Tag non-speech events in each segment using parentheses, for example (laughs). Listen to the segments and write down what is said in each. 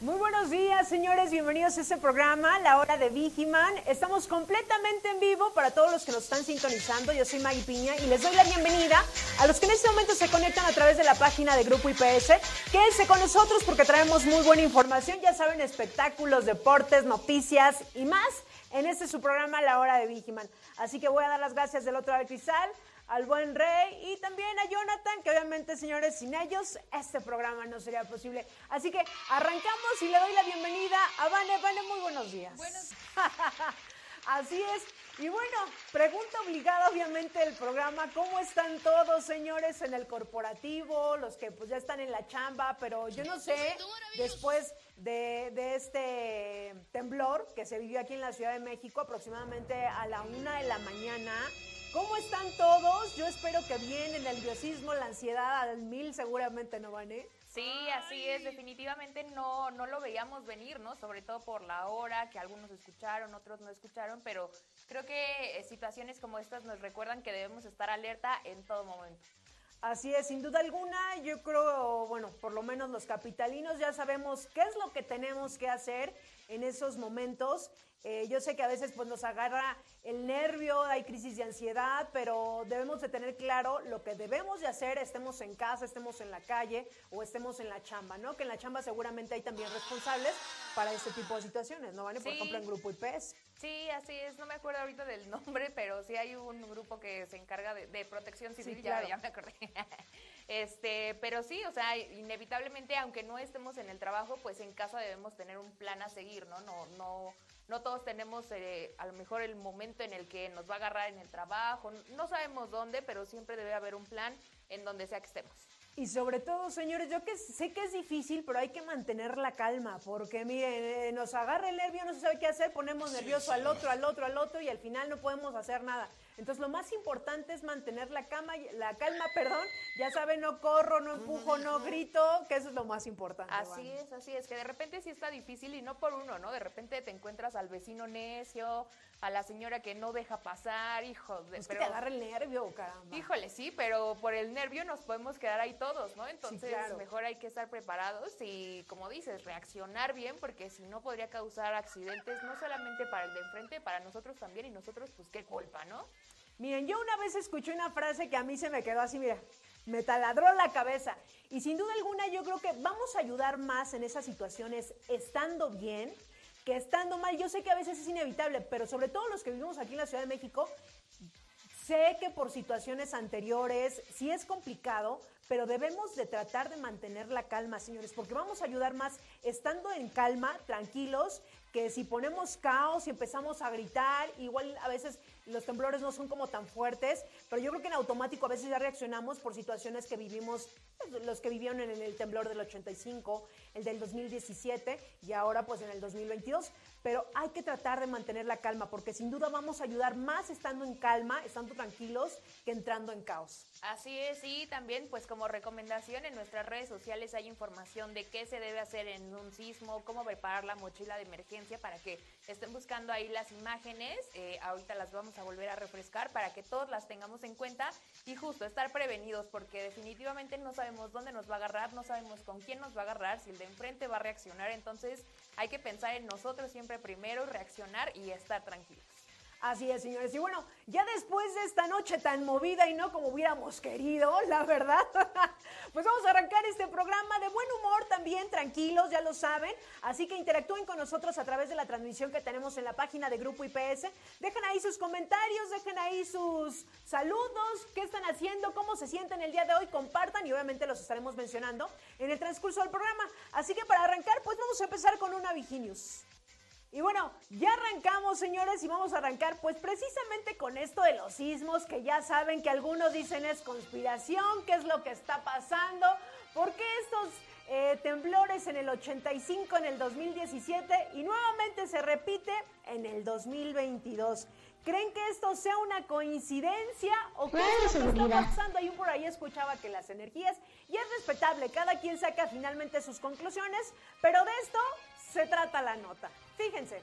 Muy buenos días, señores. Bienvenidos a este programa, La Hora de Vigiman. Estamos completamente en vivo para todos los que nos están sintonizando. Yo soy Maggie Piña y les doy la bienvenida a los que en este momento se conectan a través de la página de Grupo IPS. Quédense con nosotros porque traemos muy buena información. Ya saben, espectáculos, deportes, noticias y más en este su programa, La Hora de Vigiman. Así que voy a dar las gracias del otro lado al buen Rey y también a Jonathan, que obviamente, señores, sin ellos este programa no sería posible. Así que arrancamos y le doy la bienvenida a Vane. Vane, muy buenos días. Buenos (laughs) Así es. Y bueno, pregunta obligada obviamente el programa, ¿cómo están todos señores en el corporativo? Los que pues ya están en la chamba, pero yo no sé, después de, de este temblor que se vivió aquí en la Ciudad de México aproximadamente a la una de la mañana, ¿Cómo están todos? Yo espero que bien, el nerviosismo, la ansiedad al mil seguramente no van, ¿eh? Sí, así es, definitivamente no, no lo veíamos venir, ¿no? Sobre todo por la hora, que algunos escucharon, otros no escucharon, pero creo que eh, situaciones como estas nos recuerdan que debemos estar alerta en todo momento. Así es, sin duda alguna, yo creo, bueno, por lo menos los capitalinos ya sabemos qué es lo que tenemos que hacer en esos momentos. Eh, yo sé que a veces pues nos agarra el nervio, hay crisis de ansiedad, pero debemos de tener claro lo que debemos de hacer, estemos en casa, estemos en la calle o estemos en la chamba, ¿no? Que en la chamba seguramente hay también responsables para este tipo de situaciones, ¿no? ¿Vale? Por ejemplo, en Grupo IPS. Sí, así es, no me acuerdo ahorita del nombre, pero sí hay un grupo que se encarga de, protección civil, Sí, ya- ya, me acordé. (laughs) Este, pero sí, o sea, inevitablemente, aunque no estemos en el trabajo, pues en casa debemos tener un plan a seguir, ¿no? No, no, no todos tenemos eh, a lo mejor el momento en el que nos va a agarrar en el trabajo, no sabemos dónde, pero siempre debe haber un plan en donde sea que estemos. Y sobre todo, señores, yo que sé que es difícil, pero hay que mantener la calma, porque miren, eh, nos agarra el nervio, no se sabe qué hacer, ponemos nervioso al otro, al otro, al otro, y al final no podemos hacer nada. Entonces, lo más importante es mantener la, cama, la calma, (laughs) perdón. Ya saben, no corro, no empujo, no grito, que eso es lo más importante. Así Vane. es, así es, que de repente sí está difícil y no por uno, ¿no? De repente te encuentras al vecino necio, a la señora que no deja pasar, hijo de... Es que te agarra el nervio, caramba. Híjole, sí, pero por el nervio nos podemos quedar ahí todos, ¿no? Entonces, claro. mejor hay que estar preparados y, como dices, reaccionar bien, porque si no podría causar accidentes, no solamente para el de enfrente, para nosotros también, y nosotros, pues, qué culpa, ¿no? Miren, yo una vez escuché una frase que a mí se me quedó así, mira, me taladró la cabeza. Y sin duda alguna yo creo que vamos a ayudar más en esas situaciones estando bien que estando mal. Yo sé que a veces es inevitable, pero sobre todo los que vivimos aquí en la Ciudad de México, Sé que por situaciones anteriores sí es complicado, pero debemos de tratar de mantener la calma, señores, porque vamos a ayudar más estando en calma, tranquilos, que si ponemos caos y empezamos a gritar, igual a veces los temblores no son como tan fuertes, pero yo creo que en automático a veces ya reaccionamos por situaciones que vivimos, pues, los que vivieron en el temblor del 85, el del 2017 y ahora pues en el 2022, pero hay que tratar de mantener la calma porque sin duda vamos a ayudar más estando en calma, estando tranquilos, que entrando en caos. Así es, y también pues como recomendación en nuestras redes sociales hay información de qué se debe hacer en un sismo, cómo preparar la mochila de emergencia para que estén buscando ahí las imágenes, eh, ahorita las vamos a volver a refrescar para que todos las tengamos en cuenta y justo estar prevenidos porque definitivamente no sabemos dónde nos va a agarrar, no sabemos con quién nos va a agarrar, si el de enfrente va a reaccionar, entonces hay que pensar en nosotros siempre primero, reaccionar y estar tranquilos. Así es, señores. Y bueno, ya después de esta noche tan movida y no como hubiéramos querido, la verdad, (laughs) pues vamos a arrancar este programa de buen humor también, tranquilos, ya lo saben. Así que interactúen con nosotros a través de la transmisión que tenemos en la página de Grupo IPS. Dejen ahí sus comentarios, dejen ahí sus saludos, qué están haciendo, cómo se sienten el día de hoy, compartan y obviamente los estaremos mencionando en el transcurso del programa. Así que para arrancar, pues vamos a empezar con una Viginius. Y bueno, ya arrancamos, señores, y vamos a arrancar pues precisamente con esto de los sismos, que ya saben que algunos dicen es conspiración, qué es lo que está pasando, por qué estos eh, temblores en el 85, en el 2017 y nuevamente se repite en el 2022. ¿Creen que esto sea una coincidencia o qué es lo que está pasando? Ahí por ahí escuchaba que las energías, y es respetable, cada quien saca finalmente sus conclusiones, pero de esto se trata la nota. Fíjense,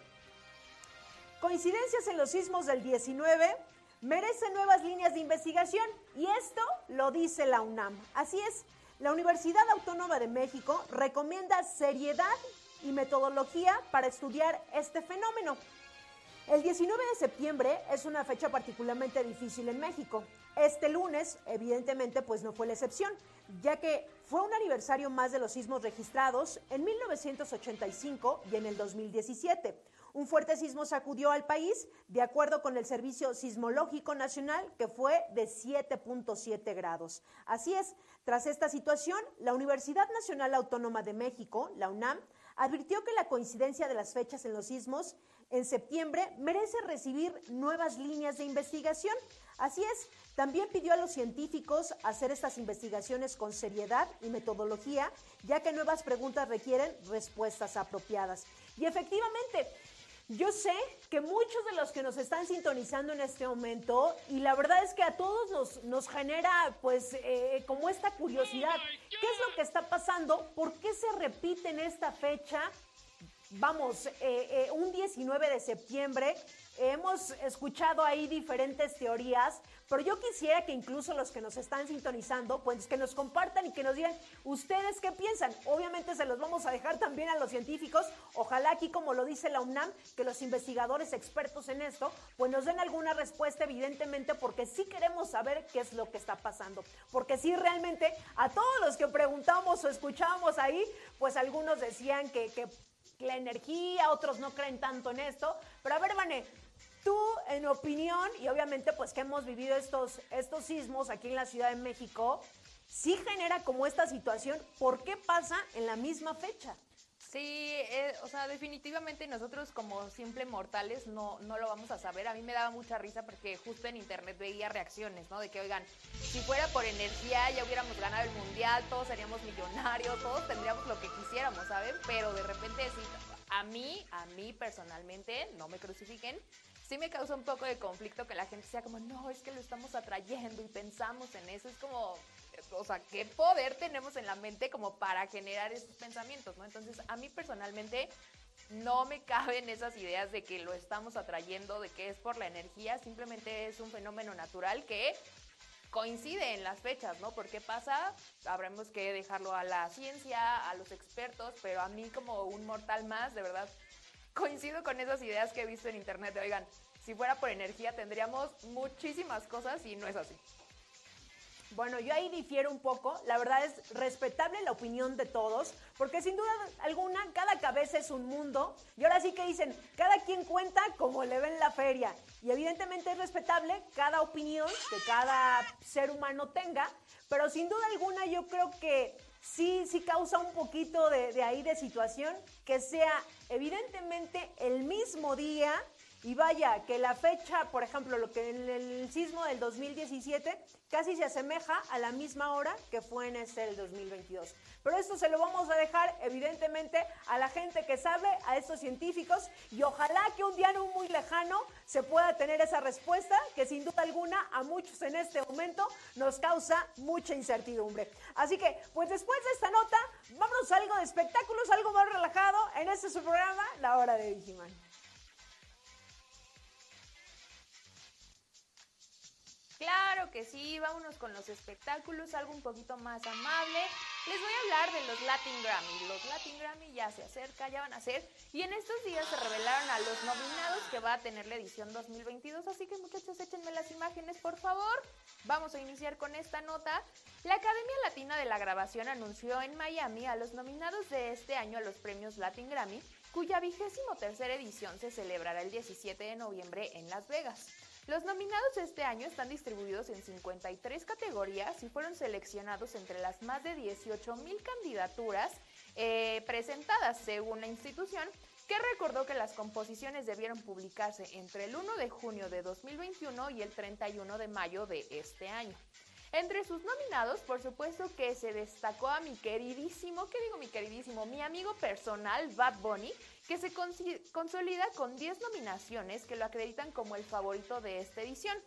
coincidencias en los sismos del 19 merecen nuevas líneas de investigación y esto lo dice la UNAM. Así es, la Universidad Autónoma de México recomienda seriedad y metodología para estudiar este fenómeno. El 19 de septiembre es una fecha particularmente difícil en México. Este lunes, evidentemente, pues no fue la excepción, ya que fue un aniversario más de los sismos registrados en 1985 y en el 2017. Un fuerte sismo sacudió al país, de acuerdo con el Servicio Sismológico Nacional, que fue de 7.7 grados. Así es, tras esta situación, la Universidad Nacional Autónoma de México, la UNAM, advirtió que la coincidencia de las fechas en los sismos en septiembre merece recibir nuevas líneas de investigación. Así es, también pidió a los científicos hacer estas investigaciones con seriedad y metodología, ya que nuevas preguntas requieren respuestas apropiadas. Y efectivamente, yo sé que muchos de los que nos están sintonizando en este momento, y la verdad es que a todos nos, nos genera pues eh, como esta curiosidad, ¿qué es lo que está pasando? ¿Por qué se repite en esta fecha? Vamos, eh, eh, un 19 de septiembre hemos escuchado ahí diferentes teorías, pero yo quisiera que incluso los que nos están sintonizando, pues que nos compartan y que nos digan ustedes qué piensan. Obviamente se los vamos a dejar también a los científicos. Ojalá aquí, como lo dice la UNAM, que los investigadores expertos en esto, pues nos den alguna respuesta, evidentemente, porque sí queremos saber qué es lo que está pasando. Porque sí, realmente, a todos los que preguntamos o escuchábamos ahí, pues algunos decían que, la energía, otros no creen tanto en esto. Pero a ver, Vane, tú, en opinión, y obviamente pues que hemos vivido estos, estos sismos aquí en la Ciudad de México, sí genera como esta situación, ¿por qué pasa en la misma fecha? Sí, eh, o sea, definitivamente nosotros como simple mortales no, no lo vamos a saber. A mí me daba mucha risa porque justo en internet veía reacciones, ¿no? De que, oigan, si fuera por energía ya hubiéramos ganado el mundial, todos seríamos millonarios, todos tendríamos lo que quisiéramos, ¿saben? Pero de repente sí, a mí, a mí personalmente, no me crucifiquen, sí me causa un poco de conflicto que la gente sea como, no, es que lo estamos atrayendo y pensamos en eso. Es como, o sea, qué poder tenemos en la mente como para generar esos pensamientos, ¿no? Entonces, a mí personalmente no me caben esas ideas de que lo estamos atrayendo, de que es por la energía, simplemente es un fenómeno natural que coincide en las fechas, ¿no? ¿Por qué pasa? Habremos que dejarlo a la ciencia, a los expertos, pero a mí como un mortal más, de verdad, coincido con esas ideas que he visto en internet de, oigan, si fuera por energía tendríamos muchísimas cosas y no es así. Bueno, yo ahí difiero un poco. La verdad es respetable la opinión de todos, porque sin duda alguna cada cabeza es un mundo. Y ahora sí que dicen, cada quien cuenta como le ven la feria. Y evidentemente es respetable cada opinión que cada ser humano tenga, pero sin duda alguna yo creo que sí, sí causa un poquito de, de ahí de situación que sea evidentemente el mismo día y vaya, que la fecha, por ejemplo, lo que en el sismo del 2017 casi se asemeja a la misma hora que fue en este del 2022. Pero esto se lo vamos a dejar, evidentemente, a la gente que sabe, a estos científicos, y ojalá que un día no muy lejano se pueda tener esa respuesta que sin duda alguna a muchos en este momento nos causa mucha incertidumbre. Así que, pues después de esta nota, vámonos a algo de espectáculos, algo más relajado en este su programa, La Hora de Digiman. Claro que sí, vámonos con los espectáculos, algo un poquito más amable. Les voy a hablar de los Latin Grammy. Los Latin Grammy ya se acerca, ya van a ser. Y en estos días se revelaron a los nominados que va a tener la edición 2022. Así que muchachos, échenme las imágenes, por favor. Vamos a iniciar con esta nota. La Academia Latina de la Grabación anunció en Miami a los nominados de este año a los premios Latin Grammy, cuya vigésimo tercera edición se celebrará el 17 de noviembre en Las Vegas. Los nominados este año están distribuidos en 53 categorías y fueron seleccionados entre las más de 18 mil candidaturas eh, presentadas según la institución, que recordó que las composiciones debieron publicarse entre el 1 de junio de 2021 y el 31 de mayo de este año. Entre sus nominados, por supuesto que se destacó a mi queridísimo, ¿qué digo mi queridísimo? Mi amigo personal, Bad Bunny, que se consolida con 10 nominaciones que lo acreditan como el favorito de esta edición.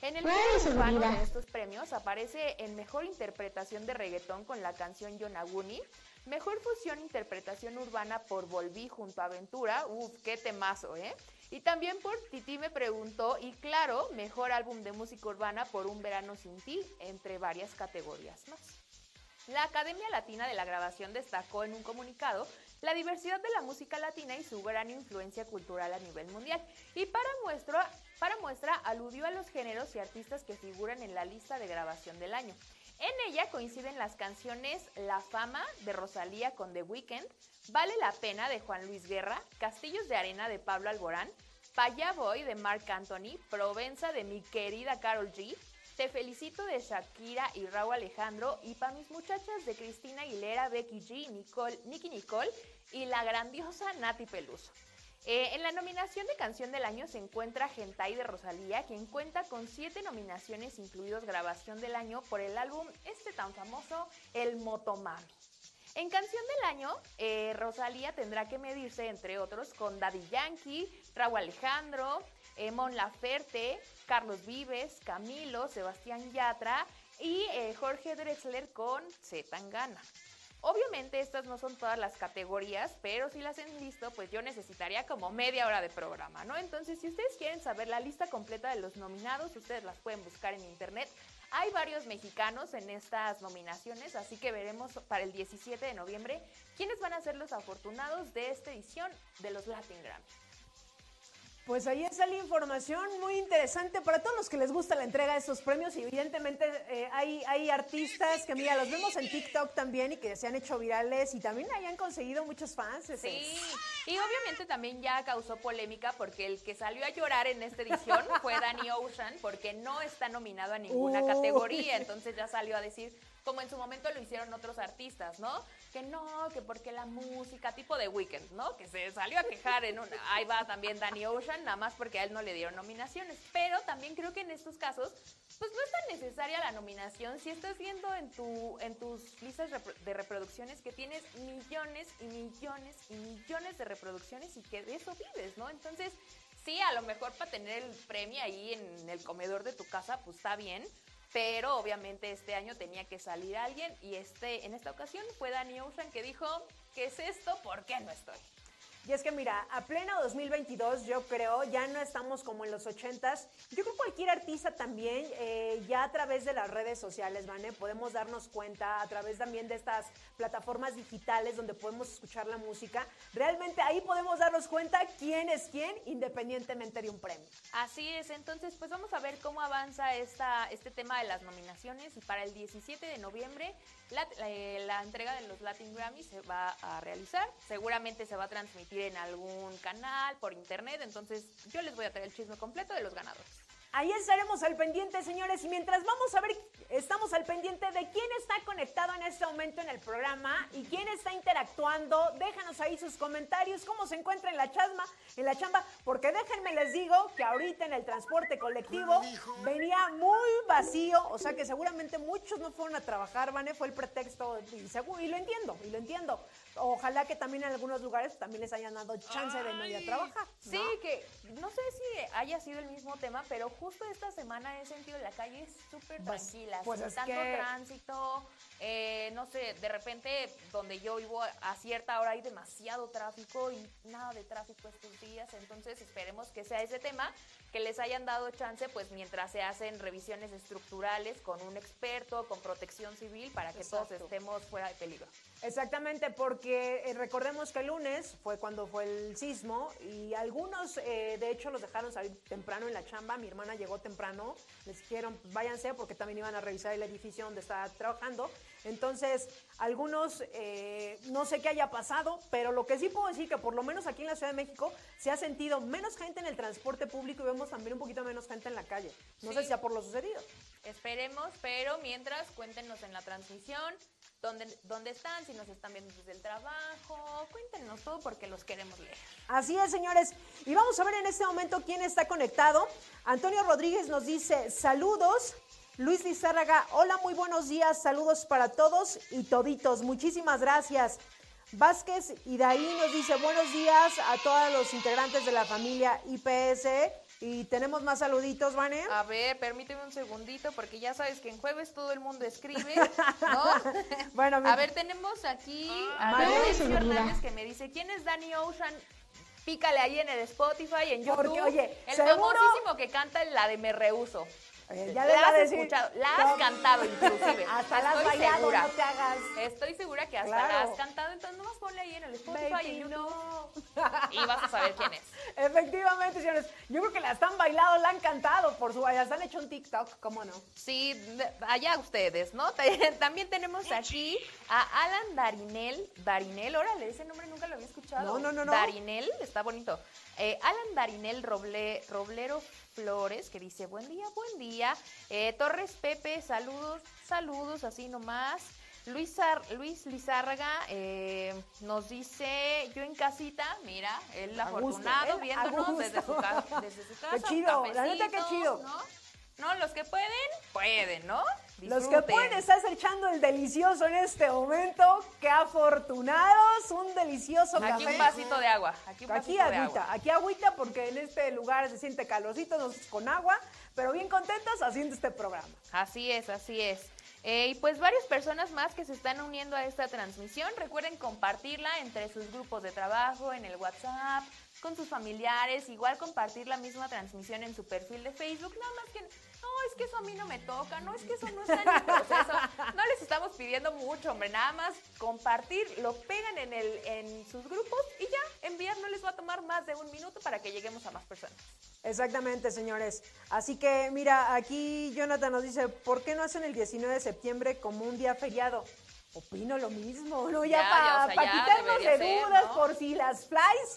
En el urbano de estos premios aparece en mejor interpretación de reggaetón con la canción Yonaguni, mejor fusión interpretación urbana por Volví junto a Aventura, uff, qué temazo, ¿eh? Y también por Titi me preguntó, y claro, mejor álbum de música urbana por Un Verano Sin Ti, entre varias categorías más. La Academia Latina de la Grabación destacó en un comunicado la diversidad de la música latina y su gran influencia cultural a nivel mundial. Y para muestra, para muestra aludió a los géneros y artistas que figuran en la lista de grabación del año. En ella coinciden las canciones La Fama de Rosalía con The Weeknd, Vale la Pena de Juan Luis Guerra, Castillos de Arena de Pablo Alborán, Paya Boy de Marc Anthony, Provenza de mi querida Carol G, Te Felicito de Shakira y Raúl Alejandro y Pa' mis muchachas de Cristina Aguilera, Becky G, Nicole, Nicky Nicole y la grandiosa Nati Peluso. Eh, en la nominación de Canción del Año se encuentra Gentai de Rosalía, quien cuenta con siete nominaciones, incluidos Grabación del Año, por el álbum este tan famoso, El Motomami. En Canción del Año, eh, Rosalía tendrá que medirse, entre otros, con Daddy Yankee, Raúl Alejandro, Mon Laferte, Carlos Vives, Camilo, Sebastián Yatra y Jorge Drexler con Zetangana. Obviamente estas no son todas las categorías, pero si las han visto, pues yo necesitaría como media hora de programa, ¿no? Entonces, si ustedes quieren saber la lista completa de los nominados, ustedes las pueden buscar en internet. Hay varios mexicanos en estas nominaciones, así que veremos para el 17 de noviembre quiénes van a ser los afortunados de esta edición de los Latin Grammy. Pues ahí está la información muy interesante para todos los que les gusta la entrega de estos premios. Y evidentemente eh, hay, hay artistas que, mira, los vemos en TikTok también y que se han hecho virales y también hayan conseguido muchos fans. Sí, y obviamente también ya causó polémica porque el que salió a llorar en esta edición fue Danny Ocean porque no está nominado a ninguna categoría. Entonces ya salió a decir, como en su momento lo hicieron otros artistas, ¿no? Que no, que porque la música, tipo de Weekend, ¿no? Que se salió a quejar en un... Ahí va también Danny Ocean, nada más porque a él no le dieron nominaciones. Pero también creo que en estos casos, pues no es tan necesaria la nominación si estás viendo en, tu, en tus listas de reproducciones que tienes millones y millones y millones de reproducciones y que de eso vives, ¿no? Entonces, sí, a lo mejor para tener el premio ahí en el comedor de tu casa, pues está bien, pero obviamente este año tenía que salir alguien y este, en esta ocasión fue Danny Ocean que dijo, ¿qué es esto? ¿Por qué no estoy? Y es que mira, a pleno 2022 yo creo, ya no estamos como en los 80s. Yo creo que cualquier artista también, eh, ya a través de las redes sociales, ¿vale? Podemos darnos cuenta, a través también de estas plataformas digitales donde podemos escuchar la música. Realmente ahí podemos darnos cuenta quién es quién, independientemente de un premio. Así es, entonces pues vamos a ver cómo avanza esta, este tema de las nominaciones y para el 17 de noviembre la, eh, la entrega de los Latin Grammy se va a realizar. Seguramente se va a transmitir en algún canal, por internet. Entonces yo les voy a traer el chisme completo de los ganadores. Ahí estaremos al pendiente, señores. Y mientras vamos a ver, estamos al pendiente de quién está conectado en este momento en el programa y quién está interactuando. Déjanos ahí sus comentarios, cómo se encuentra en la chasma, en la chamba, porque déjenme les digo que ahorita en el transporte colectivo venía muy vacío, o sea que seguramente muchos no fueron a trabajar, Vane, fue el pretexto y, y lo entiendo, y lo entiendo ojalá que también en algunos lugares también les hayan dado chance de no ir a trabajar. Sí, que no sé si haya sido el mismo tema, pero justo esta semana he sentido la calle súper pues, tranquila, pues sin tanto tránsito, eh, no sé, de repente donde yo vivo a cierta hora hay demasiado tráfico y nada de tráfico estos días, entonces esperemos que sea ese tema, que les hayan dado chance pues mientras se hacen revisiones estructurales con un experto, con protección civil, para que todos estemos fuera de peligro. Exactamente, porque eh, recordemos que el lunes fue cuando fue el sismo y algunos eh, de hecho los dejaron salir temprano en la chamba, mi hermana llegó temprano, les dijeron váyanse porque también iban a revisar el edificio donde estaba trabajando entonces, algunos, eh, no sé qué haya pasado, pero lo que sí puedo decir que por lo menos aquí en la Ciudad de México se ha sentido menos gente en el transporte público y vemos también un poquito menos gente en la calle. No sé si sea por lo sucedido. Esperemos, pero mientras cuéntenos en la transmisión dónde, dónde están, si nos están viendo desde el trabajo, cuéntenos todo porque los queremos leer. Así es, señores. Y vamos a ver en este momento quién está conectado. Antonio Rodríguez nos dice saludos. Luis Lizárraga, hola, muy buenos días, saludos para todos y toditos, muchísimas gracias. Vázquez y de ahí nos dice buenos días a todos los integrantes de la familia IPS. Y tenemos más saluditos, Vane. A ver, permíteme un segundito, porque ya sabes que en jueves todo el mundo escribe, ¿no? (laughs) bueno, a ver, tenemos aquí a Mauricio Hernández que me dice, ¿quién es Danny Ocean? Pícale ahí en el Spotify, en YouTube. Porque, oye, el famosísimo que canta la de Me Rehuso. Eh, ya la has escuchado, la has cantado inclusive. Hasta la has bailado, no te hagas. Estoy segura que hasta la has cantado, entonces nomás ponle ahí en el Spotify y YouTube y vas a saber quién es. (laughs) Efectivamente, señores. Yo creo que la están bailado, la han cantado por su ya han hecho un TikTok, ¿cómo no? Sí, allá ustedes, ¿no? (laughs) También tenemos aquí a Alan Darinel. Darinel, órale, ese nombre nunca lo había escuchado. No, no, no. no. Darinel, está bonito. Eh, Alan Darinel Roble, Roblero Flores, que dice, buen día, buen día. Eh, Torres Pepe, saludos, saludos, así nomás. Luis, Luis Lizárraga eh, nos dice, yo en casita, mira, el afortunado, viéndonos desde su, casa, desde su (laughs) casa. Qué chido, la neta qué chido. ¿no? Los que pueden, pueden, ¿no? Los que pueden estar echando el delicioso en este momento. Qué afortunados, un delicioso café. Aquí un vasito de agua. Aquí, un aquí agüita, aquí agüita porque en este lugar se siente calorcito, no con agua, pero bien contentos haciendo este programa. Así es, así es. Eh, y pues varias personas más que se están uniendo a esta transmisión. Recuerden compartirla entre sus grupos de trabajo, en el WhatsApp, con sus familiares, igual compartir la misma transmisión en su perfil de Facebook, nada más que no, es que eso a mí no me toca, no, es que eso no está en el proceso. No les estamos pidiendo mucho, hombre, nada más compartir, lo pegan en, el, en sus grupos y ya, enviar no les va a tomar más de un minuto para que lleguemos a más personas. Exactamente, señores. Así que, mira, aquí Jonathan nos dice, ¿por qué no hacen el 19 de septiembre como un día feriado? Opino lo mismo, ¿no? Ya, para quitarnos de dudas, por si las flies,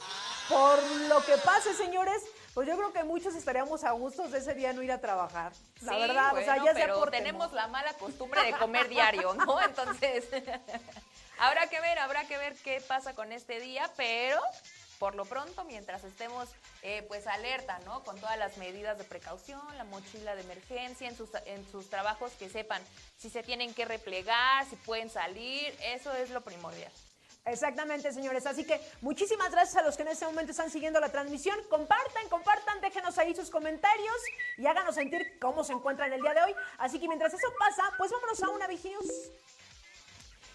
por lo que pase, señores, pues yo creo que muchos estaríamos a gustos de ese día no ir a trabajar. La verdad, o sea, ya pero tenemos la mala costumbre de comer diario, ¿no? (laughs) Entonces, (laughs) habrá que ver, habrá que ver qué pasa con este día, pero por lo pronto, mientras estemos eh, pues alerta, ¿no? Con todas las medidas de precaución, la mochila de emergencia, en sus, en sus trabajos que sepan si se tienen que replegar, si pueden salir, eso es lo primordial. Exactamente, señores. Así que muchísimas gracias a los que en este momento están siguiendo la transmisión. Compartan, compartan, déjenos ahí sus comentarios y háganos sentir cómo se encuentran el día de hoy. Así que mientras eso pasa, pues vámonos a una Viginews.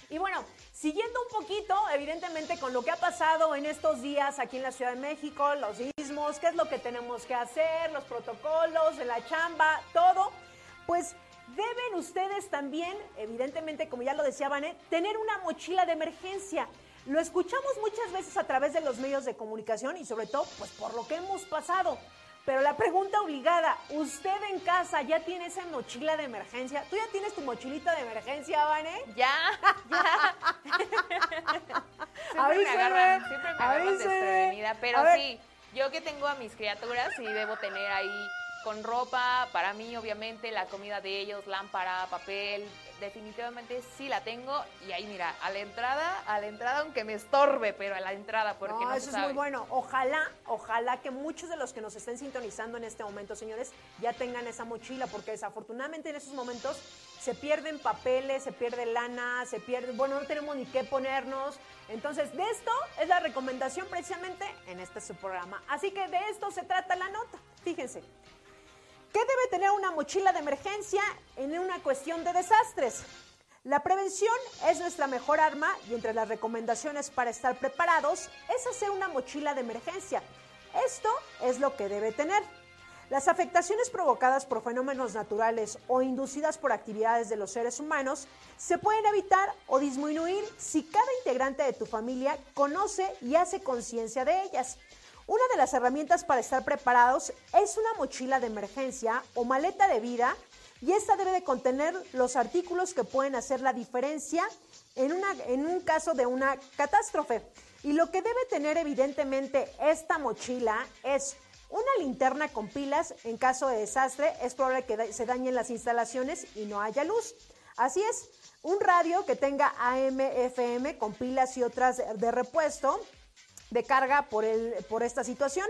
Y bueno, siguiendo un poquito, evidentemente, con lo que ha pasado en estos días aquí en la Ciudad de México, los sismos, qué es lo que tenemos que hacer, los protocolos la chamba, todo, pues deben ustedes también, evidentemente, como ya lo decía Vanet, tener una mochila de emergencia. Lo escuchamos muchas veces a través de los medios de comunicación y sobre todo, pues por lo que hemos pasado. Pero la pregunta obligada, ¿usted en casa ya tiene esa mochila de emergencia? ¿Tú ya tienes tu mochilita de emergencia, Vane? Ya, ya. (laughs) siempre me agarran, siempre me agarran desprevenida, pero sí, yo que tengo a mis criaturas sí debo tener ahí con ropa, para mí obviamente la comida de ellos, lámpara, papel, definitivamente sí la tengo y ahí mira, a la entrada, a la entrada aunque me estorbe, pero a la entrada porque no, eso es muy bueno. Ojalá, ojalá que muchos de los que nos estén sintonizando en este momento, señores, ya tengan esa mochila porque desafortunadamente en esos momentos se pierden papeles, se pierde lana, se pierde, bueno, no tenemos ni qué ponernos. Entonces, de esto es la recomendación precisamente en este su programa. Así que de esto se trata la nota. Fíjense. ¿Qué debe tener una mochila de emergencia en una cuestión de desastres? La prevención es nuestra mejor arma y entre las recomendaciones para estar preparados es hacer una mochila de emergencia. Esto es lo que debe tener. Las afectaciones provocadas por fenómenos naturales o inducidas por actividades de los seres humanos se pueden evitar o disminuir si cada integrante de tu familia conoce y hace conciencia de ellas. Una de las herramientas para estar preparados es una mochila de emergencia o maleta de vida y esta debe de contener los artículos que pueden hacer la diferencia en, una, en un caso de una catástrofe. Y lo que debe tener evidentemente esta mochila es una linterna con pilas en caso de desastre, es probable que se dañen las instalaciones y no haya luz. Así es, un radio que tenga AM, FM con pilas y otras de repuesto de carga por, el, por esta situación.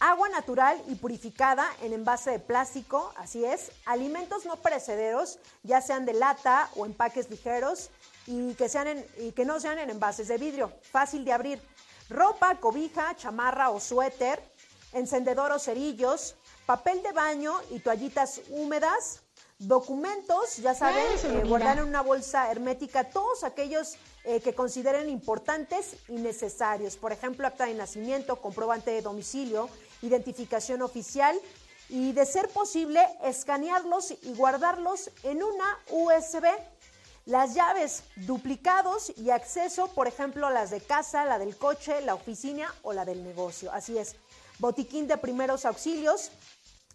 agua natural y purificada en envase de plástico, así es, alimentos no perecederos, ya sean de lata o empaques ligeros y que, sean y que no sean en envases de vidrio, fácil de abrir. Ropa, cobija, chamarra o suéter, encendedor o cerillos, papel de baño y toallitas húmedas, documentos, ya saben, eh, guardar en una bolsa hermética todos aquellos eh, que consideren importantes y necesarios. Por ejemplo, acta de nacimiento, comprobante de domicilio, identificación oficial y, de ser posible, escanearlos y guardarlos en una USB. Las llaves, duplicados y acceso, por ejemplo, las de casa, la del coche, la oficina o la del negocio. Así es. Botiquín de primeros auxilios.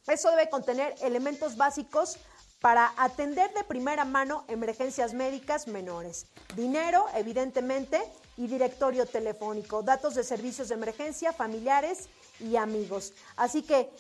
Eso debe contener elementos básicos para atender de primera mano emergencias médicas menores. Dinero, evidentemente, y directorio telefónico, datos de servicios de emergencia, familiares y amigos. Así que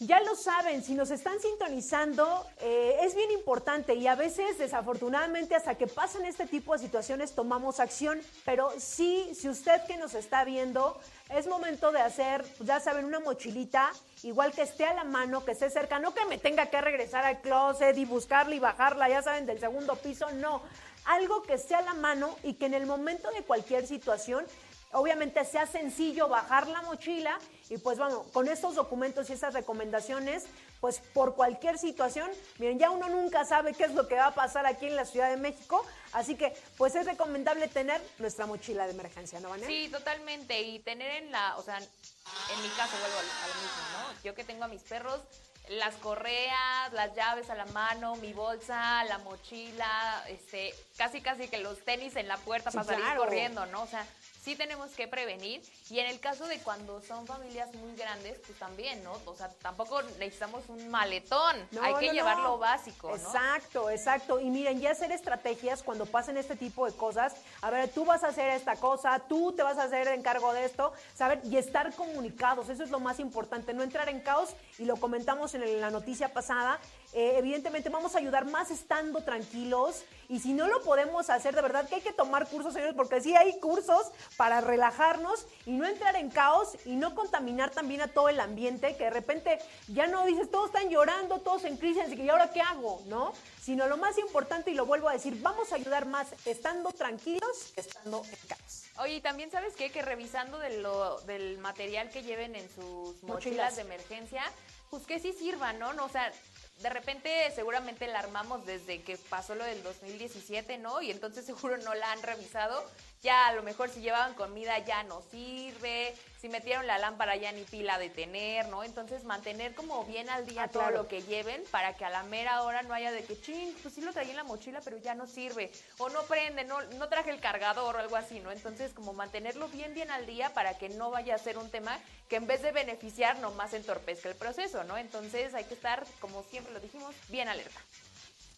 ya lo saben, si nos están sintonizando, eh, es bien importante y a veces, desafortunadamente, hasta que pasan este tipo de situaciones, tomamos acción. Pero sí, si usted que nos está viendo, es momento de hacer, ya saben, una mochilita, igual que esté a la mano, que esté cerca, no que me tenga que regresar al closet y buscarla y bajarla, ya saben, del segundo piso, no. Algo que esté a la mano y que en el momento de cualquier situación obviamente sea sencillo bajar la mochila y pues bueno, con estos documentos y estas recomendaciones, pues por cualquier situación, miren, ya uno nunca sabe qué es lo que va a pasar aquí en la Ciudad de México, así que pues es recomendable tener nuestra mochila de emergencia, ¿no, Vanessa? Sí, totalmente, y tener en la, o sea, en mi caso vuelvo a lo mismo, ¿no? Yo que tengo a mis perros, las correas, las llaves a la mano, mi bolsa, la mochila, este, casi casi que los tenis en la puerta para salir corriendo, ¿no? O sea, sí tenemos que prevenir. Y en el caso de cuando son familias muy grandes, pues también, ¿no? O sea, tampoco necesitamos un maletón. Hay que llevar lo básico, ¿no? Exacto, exacto. Y miren, ya hacer estrategias cuando pasen este tipo de cosas. A ver, tú vas a hacer esta cosa, tú te vas a hacer encargo de esto, ¿saben? Y estar comunicados. Eso es lo más importante. No entrar en caos. Y lo comentamos en la noticia pasada. Eh, evidentemente vamos a ayudar más estando tranquilos y si no lo podemos hacer, de verdad que hay que tomar cursos, señores, porque sí hay cursos para relajarnos y no entrar en caos y no contaminar también a todo el ambiente, que de repente ya no dices, todos están llorando, todos en crisis, y ¿y ahora qué hago? ¿No? Sino lo más importante, y lo vuelvo a decir, vamos a ayudar más estando tranquilos que estando en caos. Oye, también sabes qué? que revisando de lo, del material que lleven en sus mochilas, de emergencia, pues que sí sirva, ¿no? no o sea, de repente seguramente la armamos desde que pasó lo del 2017, ¿no? Y entonces (laughs) seguro no la han revisado ya a lo mejor si llevaban comida ya no sirve, si metieron la lámpara ya ni pila de tener, ¿no? Entonces mantener como bien al día ah, todo lo que lleven para que a la mera hora no haya de que, ching, pues sí lo traía en la mochila, pero ya no sirve, o no prende, no, no traje el cargador o algo así, ¿no? Entonces como mantenerlo bien, bien al día para que no vaya a ser un tema que en vez de beneficiar nomás entorpezca el proceso, ¿no? Entonces hay que estar, como siempre lo dijimos, bien alerta.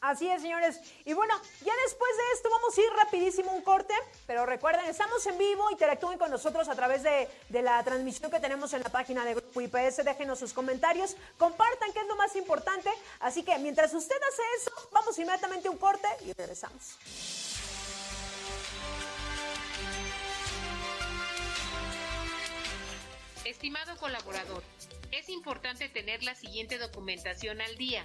Así es, señores. Y bueno, ya después de esto vamos a ir rapidísimo un corte, pero recuerden, estamos en vivo, interactúen con nosotros a través de, la transmisión que tenemos en la página de Grupo IPS, déjenos sus comentarios, compartan, que es lo más importante. Así que mientras usted hace eso, vamos inmediatamente a un corte y regresamos. Estimado colaborador, es importante tener la siguiente documentación al día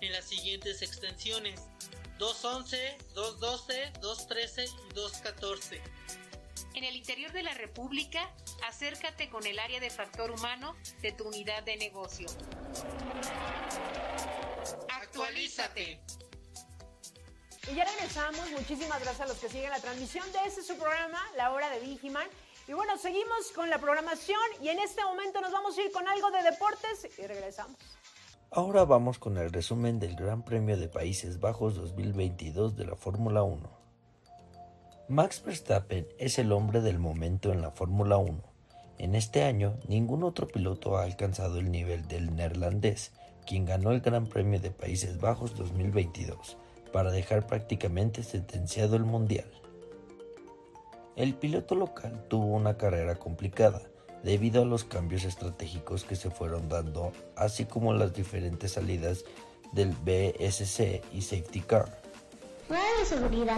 en las siguientes extensiones 211, 212, 213 y 214. En el interior de la República, acércate con el área de factor humano de tu unidad de negocio. Actualízate. Y ya regresamos. Muchísimas gracias a los que siguen la transmisión de este su programa, La Hora de Vigiman. Y bueno, seguimos con la programación y en este momento nos vamos a ir con algo de deportes y regresamos. Ahora vamos con el resumen del Gran Premio de Países Bajos 2022 de la Fórmula 1. Max Verstappen es el hombre del momento en la Fórmula 1 En este año, ningún otro piloto ha alcanzado el nivel del neerlandés, quien ganó el Gran Premio de Países Bajos 2022, para dejar prácticamente sentenciado el Mundial. El piloto local tuvo una carrera complicada, debido a los cambios estratégicos que se fueron dando, así como las diferentes salidas del BSC y Safety Car.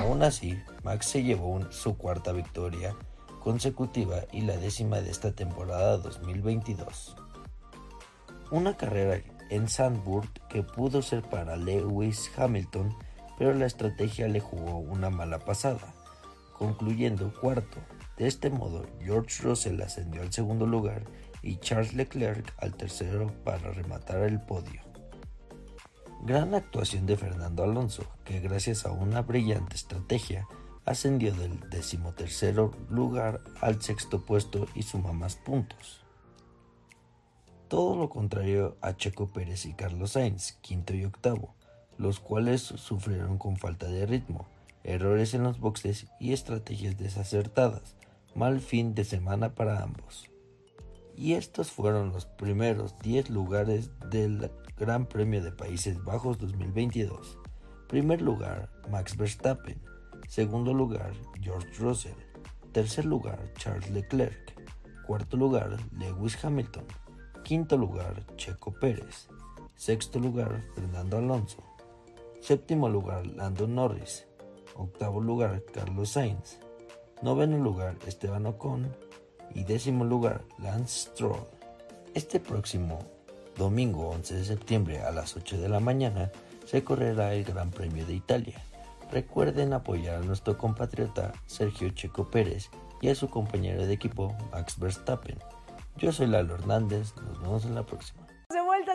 Aún así, Max se llevó su cuarta victoria consecutiva y la décima de esta temporada 2022. Una carrera en Sandburg que pudo ser para Lewis Hamilton, pero la estrategia le jugó una mala pasada, concluyendo cuarto. De este modo, George Russell ascendió al segundo lugar y Charles Leclerc al tercero para rematar el podio. Gran actuación de Fernando Alonso, que gracias a una brillante estrategia ascendió del decimotercero lugar al sexto puesto y suma más puntos. Todo lo contrario a Checo Pérez y Carlos Sainz, quinto y octavo, los cuales sufrieron con falta de ritmo, errores en los boxes y estrategias desacertadas, mal fin de semana para ambos. Y estos fueron los primeros 10 lugares del Gran Premio de Países Bajos 2022. Primer lugar, Max Verstappen. Segundo lugar, George Russell. Tercer lugar, Charles Leclerc. Cuarto lugar, Lewis Hamilton. Quinto lugar, Checo Pérez. Sexto lugar, Fernando Alonso. Séptimo lugar, Lando Norris. Octavo lugar, Carlos Sainz. Noveno lugar, Esteban Ocon. Y décimo lugar, Lance Stroll. Este próximo domingo 11 de septiembre a las 8 de la mañana se correrá el Gran Premio de Italia. Recuerden apoyar a nuestro compatriota Sergio Checo Pérez y a su compañero de equipo Max Verstappen. Yo soy Lalo Hernández, nos vemos en la próxima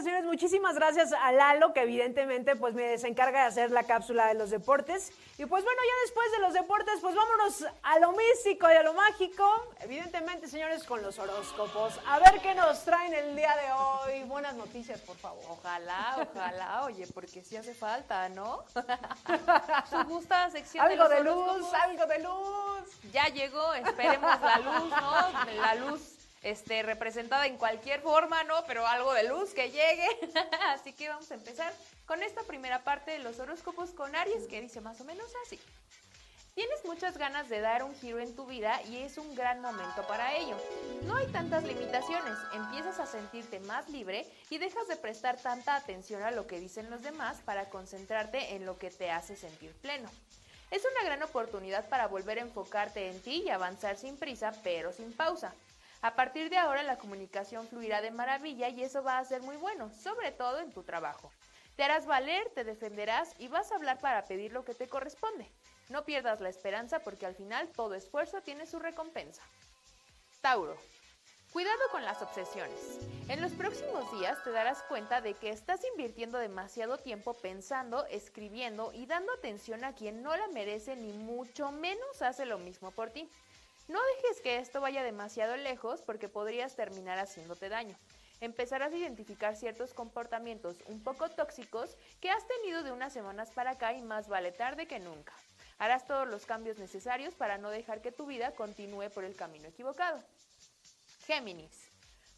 señores, muchísimas gracias a Lalo, que evidentemente pues me desencarga de hacer la cápsula de los deportes. Y pues bueno, ya después de los deportes, pues vámonos a lo místico y a lo mágico. Evidentemente, señores, con los horóscopos. A ver qué nos traen el día de hoy. Buenas noticias, por favor. Ojalá, ojalá, oye, porque sí hace falta, ¿no? (laughs) Su gusta sección algo de, de luz, algo de luz. Ya llegó, esperemos la luz, ¿no? La luz este, representada en cualquier forma, ¿no? Pero algo de luz que llegue. (laughs) así que vamos a empezar con esta primera parte de los horóscopos con Aries, que dice más o menos así. Tienes muchas ganas de dar un giro en tu vida y es un gran momento para ello. No hay tantas limitaciones, empiezas a sentirte más libre y dejas de prestar tanta atención a lo que dicen los demás para concentrarte en lo que te hace sentir pleno. Es una gran oportunidad para volver a enfocarte en ti y avanzar sin prisa pero sin pausa. A partir de ahora la comunicación fluirá de maravilla y eso va a ser muy bueno, sobre todo en tu trabajo. Te harás valer, te defenderás y vas a hablar para pedir lo que te corresponde. No pierdas la esperanza porque al final todo esfuerzo tiene su recompensa. Tauro. Cuidado con las obsesiones. En los próximos días te darás cuenta de que estás invirtiendo demasiado tiempo pensando, escribiendo y dando atención a quien no la merece ni mucho menos hace lo mismo por ti. No dejes que esto vaya demasiado lejos porque podrías terminar haciéndote daño. Empezarás a identificar ciertos comportamientos un poco tóxicos que has tenido de unas semanas para acá y más vale tarde que nunca. Harás todos los cambios necesarios para no dejar que tu vida continúe por el camino equivocado. Géminis.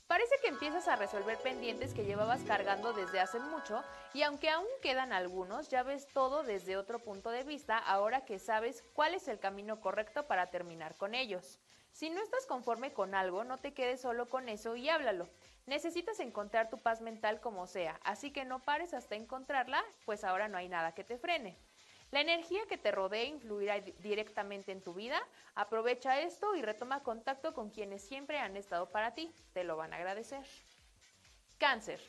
Parece que empiezas a resolver pendientes que llevabas cargando desde hace mucho y aunque aún quedan algunos, ya ves todo desde otro punto de vista ahora que sabes cuál es el camino correcto para terminar con ellos. Si no estás conforme con algo, no te quedes solo con eso y háblalo. Necesitas encontrar tu paz mental como sea, así que no pares hasta encontrarla, pues ahora no hay nada que te frene. La energía que te rodea influirá directamente en tu vida. Aprovecha esto y retoma contacto con quienes siempre han estado para ti. Te lo van a agradecer. Cáncer.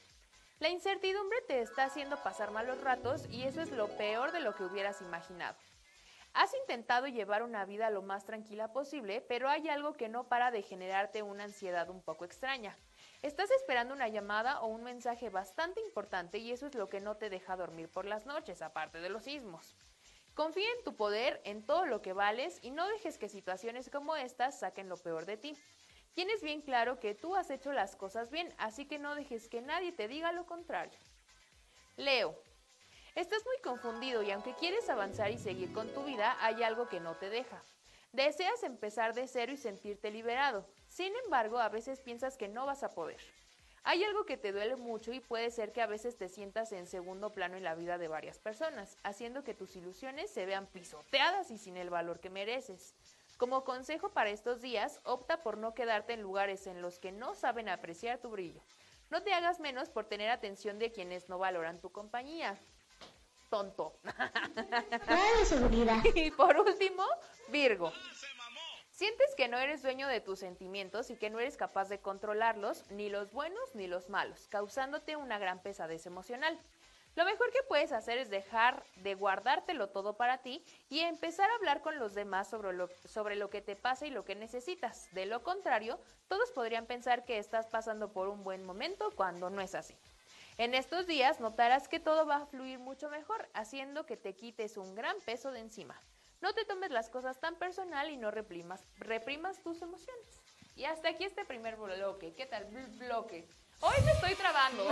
La incertidumbre te está haciendo pasar malos ratos y eso es lo peor de lo que hubieras imaginado. Has intentado llevar una vida lo más tranquila posible, pero hay algo que no para de generarte una ansiedad un poco extraña. Estás esperando una llamada o un mensaje bastante importante y eso es lo que no te deja dormir por las noches, aparte de los sismos. Confía en tu poder, en todo lo que vales y no dejes que situaciones como estas saquen lo peor de ti. Tienes bien claro que tú has hecho las cosas bien, así que no dejes que nadie te diga lo contrario. Leo. Estás muy confundido y aunque quieres avanzar y seguir con tu vida, hay algo que no te deja. Deseas empezar de cero y sentirte liberado. Sin embargo, a veces piensas que no vas a poder. Hay algo que te duele mucho y puede ser que a veces te sientas en segundo plano en la vida de varias personas, haciendo que tus ilusiones se vean pisoteadas y sin el valor que mereces. Como consejo para estos días, opta por no quedarte en lugares en los que no saben apreciar tu brillo. No te hagas menos por tener atención de quienes no valoran tu compañía. Tonto. (laughs) y por último, Virgo. Sientes que no eres dueño de tus sentimientos y que no eres capaz de controlarlos, ni los buenos ni los malos, causándote una gran pesadez emocional. Lo mejor que puedes hacer es dejar de guardártelo todo para ti y empezar a hablar con los demás sobre lo, sobre lo que te pasa y lo que necesitas. De lo contrario, todos podrían pensar que estás pasando por un buen momento cuando no es así. En estos días notarás que todo va a fluir mucho mejor, haciendo que te quites un gran peso de encima. No te tomes las cosas tan personal y no reprimas, reprimas tus emociones. Y hasta aquí este primer bloque. ¿Qué tal? Bloque. Hoy me estoy trabando.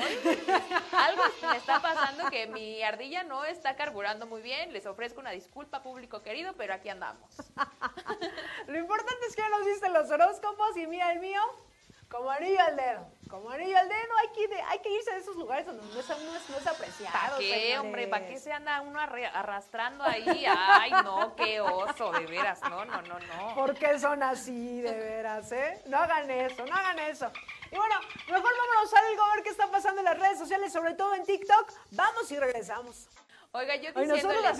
Algo me está pasando que mi ardilla no está carburando muy bien. Les ofrezco una disculpa, público querido, pero aquí andamos. (laughs) Lo importante es que ya nos diste los horóscopos y mira el mío. Como anillo al dedo. Como anillo al dedo, hay que, hay que irse a esos lugares donde no es, no es, apreciado. ¿Para qué, hombre? ¿Para qué se anda uno arrastrando ahí? Ay, no, qué oso, de veras. No, no, no, no. ¿Por qué son así, de veras, eh? No hagan eso, no hagan eso. Y bueno, mejor vámonos a algo a ver qué está pasando en las redes sociales, sobre todo en TikTok. Vamos y regresamos. Oiga, yo diciéndoles,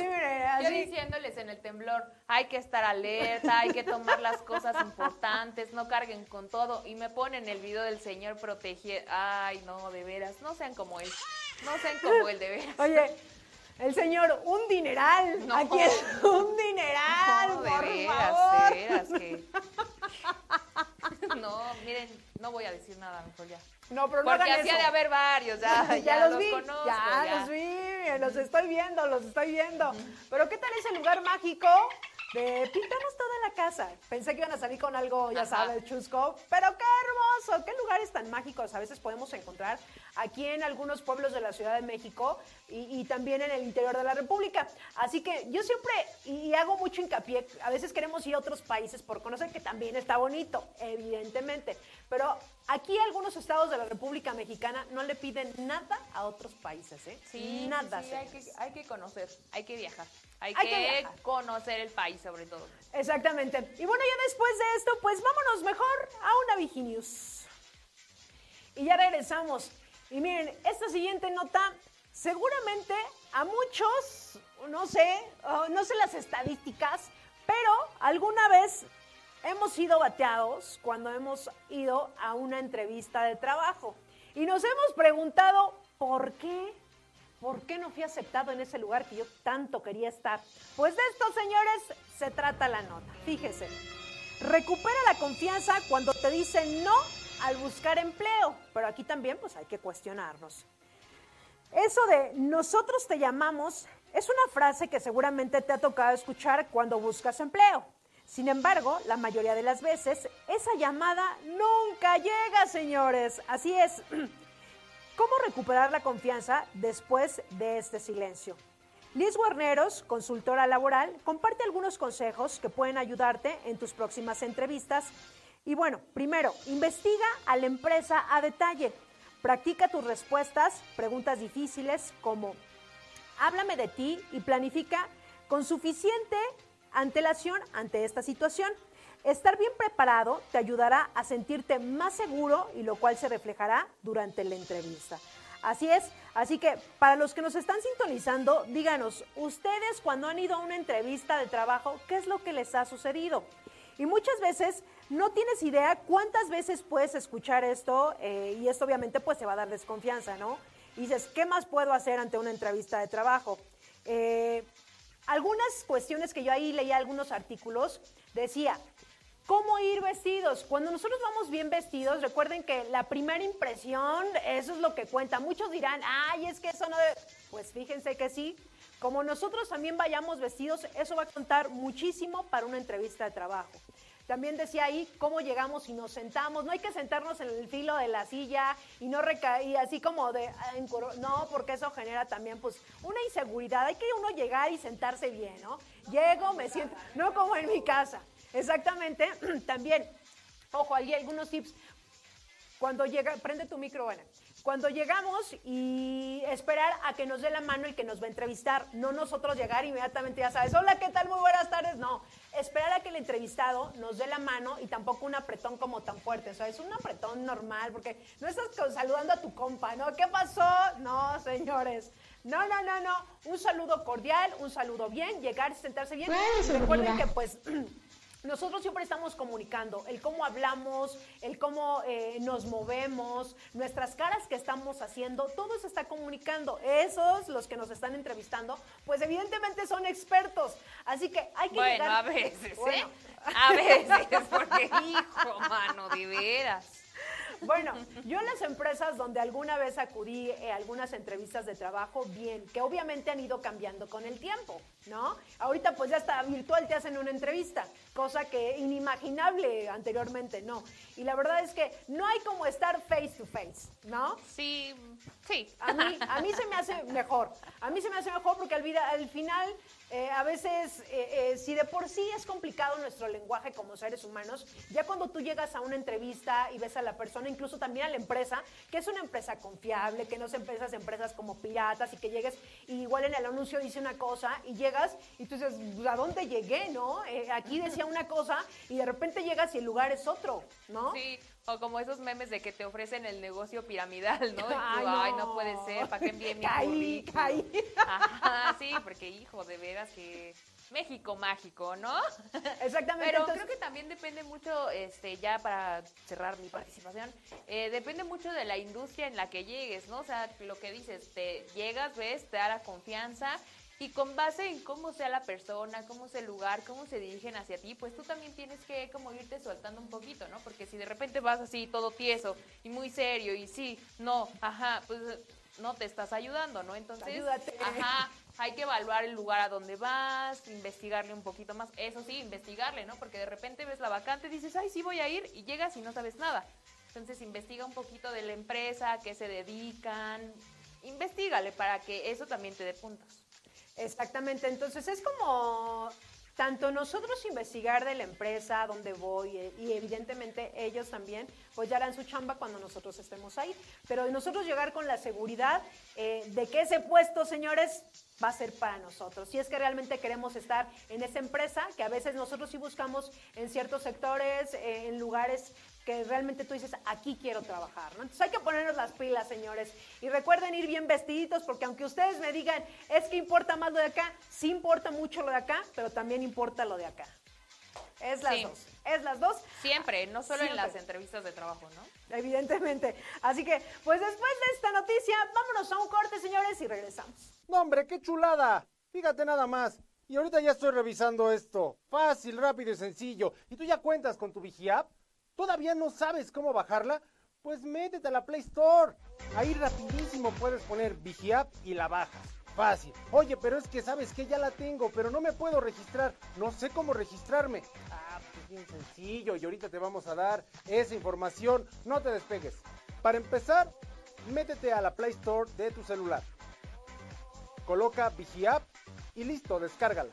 yo diciéndoles en el temblor, hay que estar alerta, hay que tomar las cosas importantes, no carguen con todo. Y me ponen el video del señor protegido. Ay, no, de veras, no sean como él. No sean como él, de veras. Oye, el señor, un dineral. No. Aquí es (laughs) un dineral, no, de por veras, favor. De veras que... (laughs) No, miren, no voy a decir nada, mejor ya. No, pero no Porque hacía de haber varios, ya, (laughs) ya, los, vi, conozco, ya, los vi, los estoy viendo, los estoy viendo. Pero ¿qué tal ese lugar mágico de pintamos toda la casa? Pensé que iban a salir con algo, ya sabes, chusco, pero qué hermoso, qué lugares tan mágicos a veces podemos encontrar aquí en algunos pueblos de la Ciudad de México y, también en el interior de la República. Así que yo siempre, y hago mucho hincapié, a veces queremos ir a otros países por conocer que también está bonito, evidentemente, pero aquí algunos estados de la República Mexicana no le piden nada a otros países, ¿eh? Sí, nada. Sí, hay, que, hay que conocer, hay que viajar. Hay, que, conocer el país sobre todo. Exactamente. Y bueno, ya después de esto, pues vámonos mejor a una Viginius. Y ya regresamos. Y miren, esta siguiente nota seguramente a muchos, no sé, no sé las estadísticas, pero alguna vez hemos sido bateados cuando hemos ido a una entrevista de trabajo. Y nos hemos preguntado, ¿por qué? ¿Por qué no fui aceptado en ese lugar que yo tanto quería estar? Pues de esto, señores, se trata la nota. Fíjese. Recupera la confianza cuando te dicen no al buscar empleo, pero aquí también pues hay que cuestionarnos. Eso de nosotros te llamamos es una frase que seguramente te ha tocado escuchar cuando buscas empleo. Sin embargo, la mayoría de las veces esa llamada nunca llega, señores. Así es. (clears throat) ¿Cómo recuperar la confianza después de este silencio? Liz Guarneros, consultora laboral, comparte algunos consejos que pueden ayudarte en tus próximas entrevistas y bueno, primero, investiga a la empresa a detalle. Practica tus respuestas, preguntas difíciles como háblame de ti y planifica con suficiente antelación ante esta situación. Estar bien preparado te ayudará a sentirte más seguro y lo cual se reflejará durante la entrevista. Así es, así que para los que nos están sintonizando, díganos, ustedes cuando han ido a una entrevista de trabajo, ¿qué es lo que les ha sucedido? Y muchas veces no tienes idea cuántas veces puedes escuchar esto eh, y esto obviamente pues te va a dar desconfianza, ¿no? Y dices, ¿qué más puedo hacer ante una entrevista de trabajo? Eh, algunas cuestiones que yo ahí leía algunos artículos, decía, ¿Cómo ir vestidos? Cuando nosotros vamos bien vestidos, recuerden que la primera impresión, eso es lo que cuenta. Muchos dirán, ay, es que eso no debe... Pues fíjense que sí, como nosotros también vayamos vestidos, eso va a contar muchísimo para una entrevista de trabajo. También decía ahí cómo llegamos y nos sentamos. No hay que sentarnos en el filo de la silla y no recaer así como de no, porque eso genera también pues una inseguridad. Hay que uno llegar y sentarse bien, ¿no? Llego, me siento, no como en mi casa. Exactamente. (clears throat) También, ojo, hay algunos tips. Cuando llega, prende tu micro, Ana. Cuando llegamos y esperar a que nos dé la mano el que nos va a entrevistar, no nosotros llegar inmediatamente, ya sabes, hola, ¿qué tal? Muy buenas tardes. No, esperar a que el entrevistado nos dé la mano y tampoco un apretón como tan fuerte, o sea, es un apretón normal, porque no estás saludando a tu compa, ¿no? ¿Qué pasó? No, señores. No, no, no, no. Un saludo cordial, un saludo bien, llegar, sentarse bien. Recuerden que pues (clears throat) nosotros siempre estamos comunicando el cómo hablamos, el cómo eh, nos movemos, nuestras caras que estamos haciendo, todo se está comunicando. Esos, los que nos están entrevistando, pues evidentemente son expertos. Así que hay que bueno, a veces, ¿eh? A veces, porque hijo, mano, de veras. Bueno, yo en las empresas donde alguna vez acudí a eh, algunas entrevistas de trabajo, bien, que obviamente han ido cambiando con el tiempo, ¿no? Ahorita pues ya está virtual, te hacen una entrevista, cosa que inimaginable anteriormente, ¿no? Y la verdad es que no hay como estar face to face, ¿no? Sí, sí. A mí, a mí se me hace mejor, a mí se me hace mejor porque al, al final eh, a veces, eh, eh, si de por sí es complicado nuestro lenguaje como seres humanos, ya cuando tú llegas a una entrevista y ves a la persona, incluso también a la empresa, que es una empresa confiable, que no se empresas empresas como piratas y que llegues y igual en el anuncio dice una cosa y llegas y tú dices, pues, ¿a dónde llegué, no? aquí decía una cosa y de repente llegas y el lugar es otro, ¿no? Sí. O como esos memes de que te ofrecen el negocio piramidal, ¿no? (laughs) ay, no. puede ser, ¿para qué envié mi caí, caí. Ajá, sí, porque hijo, de veras que México mágico, ¿no? Exactamente. Pero creo que también depende mucho, este, ya para cerrar mi participación, eh, depende mucho de la industria en la que llegues, ¿no? O sea, lo que dices, te llegas, ves, te da la confianza y con base en cómo sea la persona, cómo es el lugar, cómo se dirigen hacia ti, pues tú también tienes que como irte soltando un poquito, ¿no? Porque si de repente vas así todo tieso y muy serio y sí, no, ajá, pues no te estás ayudando, ¿no? Entonces, Ayúdate. ajá, hay que evaluar el lugar a donde vas, investigarle un poquito más. Eso sí, investigarle, ¿no? Porque de repente ves la vacante y dices, ay, sí voy a ir y llegas y no sabes nada. Entonces, investiga un poquito de la empresa, a qué se dedican, investigale para que eso también te dé puntos. Exactamente, entonces es como tanto nosotros investigar de la empresa, dónde voy, eh, y evidentemente ellos también, pues ya harán su chamba cuando nosotros estemos ahí. Pero nosotros llegar con la seguridad eh, de que ese puesto, señores, va a ser para nosotros. Si es que realmente queremos estar en esa empresa, que a veces nosotros sí buscamos en ciertos sectores, eh, en lugares que realmente tú dices, aquí quiero trabajar, ¿no? Entonces hay que ponernos las pilas, señores. Y recuerden ir bien vestiditos, porque aunque ustedes me digan, es que importa más lo de acá, sí importa mucho lo de acá, pero también importa lo de acá. Es las dos. Es las dos. Siempre, no solo en las entrevistas de trabajo, ¿no? Evidentemente. Así que, pues después de esta noticia, vámonos a un corte, señores, y regresamos. No, hombre, qué chulada. Fíjate nada más. Y ahorita ya estoy revisando esto. Fácil, rápido y sencillo. ¿Y tú ya cuentas con tu Vigiapp? ¿Todavía no sabes cómo bajarla? Pues métete a la Play Store. Ahí rapidísimo puedes poner Vigiapp y la bajas. Fácil. Oye, pero es que sabes que ya la tengo, pero no me puedo registrar. No sé cómo registrarme. Ah, pues bien sencillo. Y ahorita te vamos a dar esa información. No te despegues. Para empezar, métete a la Play Store de tu celular. Coloca Vigiapp y listo, descárgala.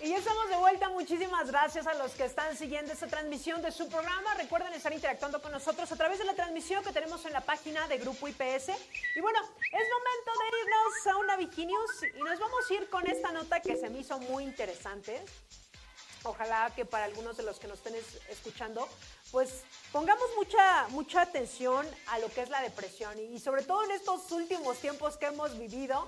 Y ya estamos de vuelta. Muchísimas gracias a los que están siguiendo esta transmisión de su programa. Recuerden estar interactuando con nosotros a través de la transmisión que tenemos en la página de Grupo IPS. Y bueno, es momento de irnos a una News y nos vamos a ir con esta nota que se me hizo muy interesante. Ojalá que para algunos de los que nos estén escuchando, pues pongamos mucha, mucha atención a lo que es la depresión y sobre todo en estos últimos tiempos que hemos vivido,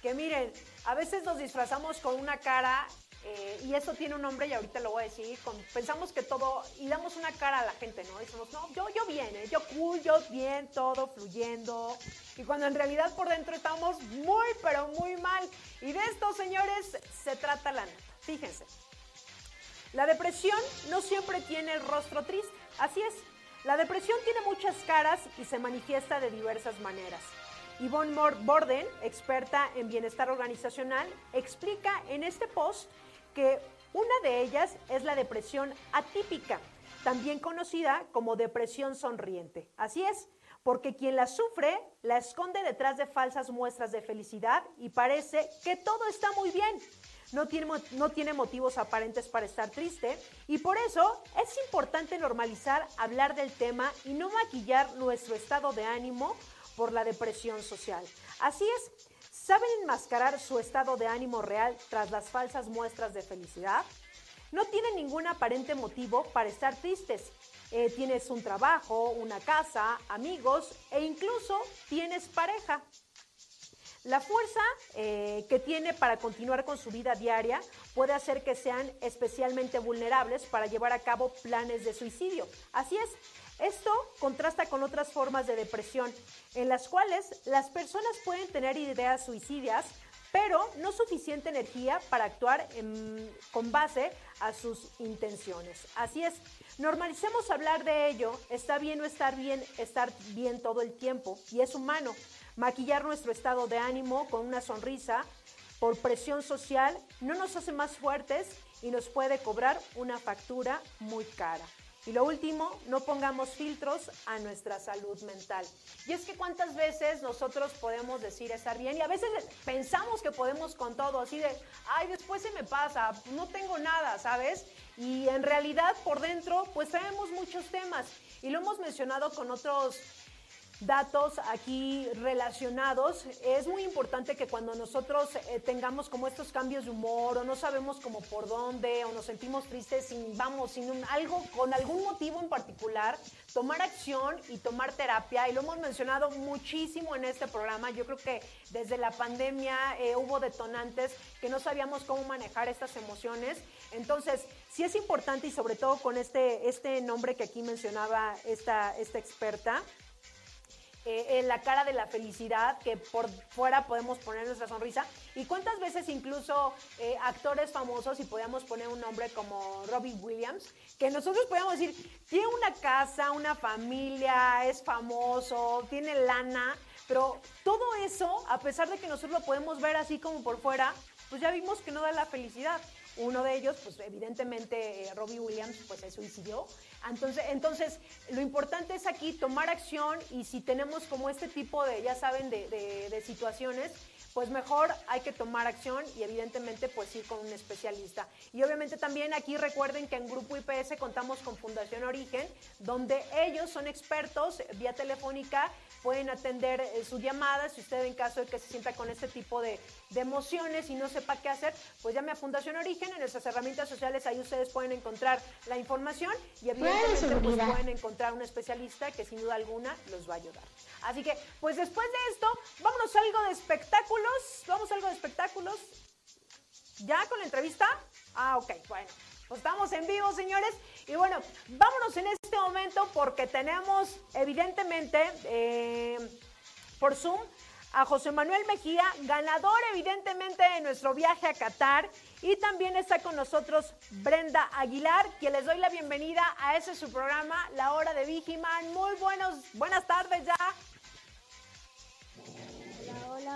que miren, a veces nos disfrazamos con una cara eh, y eso tiene un nombre y ahorita lo voy a decir. pensamos que todo, y damos una cara a la gente, ¿no? Decimos, no, yo, yo bien, ¿eh? yo cool, yo bien, todo fluyendo. Y cuando en realidad por dentro estamos muy, pero muy mal. Y de esto, señores, se trata la nota. Fíjense. La depresión no siempre tiene el rostro triste. Así es. La depresión tiene muchas caras y se manifiesta de diversas maneras. Yvonne Borden, experta en bienestar organizacional, explica en este post que una de ellas es la depresión atípica, también conocida como depresión sonriente. Así es, porque quien la sufre la esconde detrás de falsas muestras de felicidad y parece que todo está muy bien. No tiene, no tiene motivos aparentes para estar triste y por eso es importante normalizar hablar del tema y no maquillar nuestro estado de ánimo por la depresión social. Así es, ¿Saben enmascarar su estado de ánimo real tras las falsas muestras de felicidad? No tienen ningún aparente motivo para estar tristes. Eh, tienes un trabajo, una casa, amigos e incluso tienes pareja. La fuerza eh, que tiene para continuar con su vida diaria puede hacer que sean especialmente vulnerables para llevar a cabo planes de suicidio. Así es, esto contrasta con otras formas de depresión, en las cuales las personas pueden tener ideas suicidas, pero no suficiente energía para actuar con base a sus intenciones. Así es, normalicemos hablar de ello, está bien o estar bien, estar bien todo el tiempo, y es humano. Maquillar nuestro estado de ánimo con una sonrisa por presión social no nos hace más fuertes y nos puede cobrar una factura muy cara. Y lo último, no pongamos filtros a nuestra salud mental. Y es que cuántas veces nosotros podemos decir estar bien y a veces pensamos que podemos con todo, así de, ay, después se me pasa, no tengo nada, ¿sabes? Y en realidad por dentro pues traemos muchos temas y lo hemos mencionado con otros datos aquí relacionados. Es muy importante que cuando nosotros eh, tengamos como estos cambios de humor o no sabemos como por dónde o nos sentimos tristes sin, vamos, sin algo, con algún motivo en particular, tomar acción y tomar terapia. Y lo hemos mencionado muchísimo en este programa. Yo creo que desde la pandemia eh, hubo detonantes que no sabíamos cómo manejar estas emociones. Entonces, sí es importante y sobre todo con este, este nombre que aquí mencionaba esta, esta experta, eh, en la cara de la felicidad, que por fuera podemos poner nuestra sonrisa. Y cuántas veces incluso eh, actores famosos, y podíamos poner un nombre como Robbie Williams, que nosotros podíamos decir, tiene una casa, una familia, es famoso, tiene lana, pero todo eso, a pesar de que nosotros lo podemos ver así como por fuera, pues ya vimos que no da la felicidad. Uno de ellos, pues evidentemente eh, Robbie Williams, pues se suicidó. Entonces, entonces, lo importante es aquí tomar acción y si tenemos como este tipo de, ya saben, de, de situaciones, pues mejor hay que tomar acción y evidentemente pues ir con un especialista. Y obviamente también aquí recuerden que en Grupo IPS contamos con Fundación Origen, donde ellos son expertos vía telefónica, pueden atender eh, sus llamadas, si usted en caso de que se sienta con este tipo de, emociones y no sepa qué hacer, pues llame a Fundación Origen, en nuestras herramientas sociales ahí ustedes pueden encontrar la información y evidentemente pues, pueden encontrar un especialista que sin duda alguna los va a ayudar. Así que, pues después de esto, vámonos a algo de espectáculos. Vamos a algo de espectáculos. ¿Ya con la entrevista? Ah, ok, bueno. Pues estamos en vivo, señores. Y bueno, vámonos en este momento porque tenemos, evidentemente, eh, por Zoom, a José Manuel Mejía, ganador evidentemente de nuestro viaje a Qatar. Y también está con nosotros Brenda Aguilar, quien les doy la bienvenida a ese su programa, La Hora de Vigiman. Muy buenos, buenas tardes ya.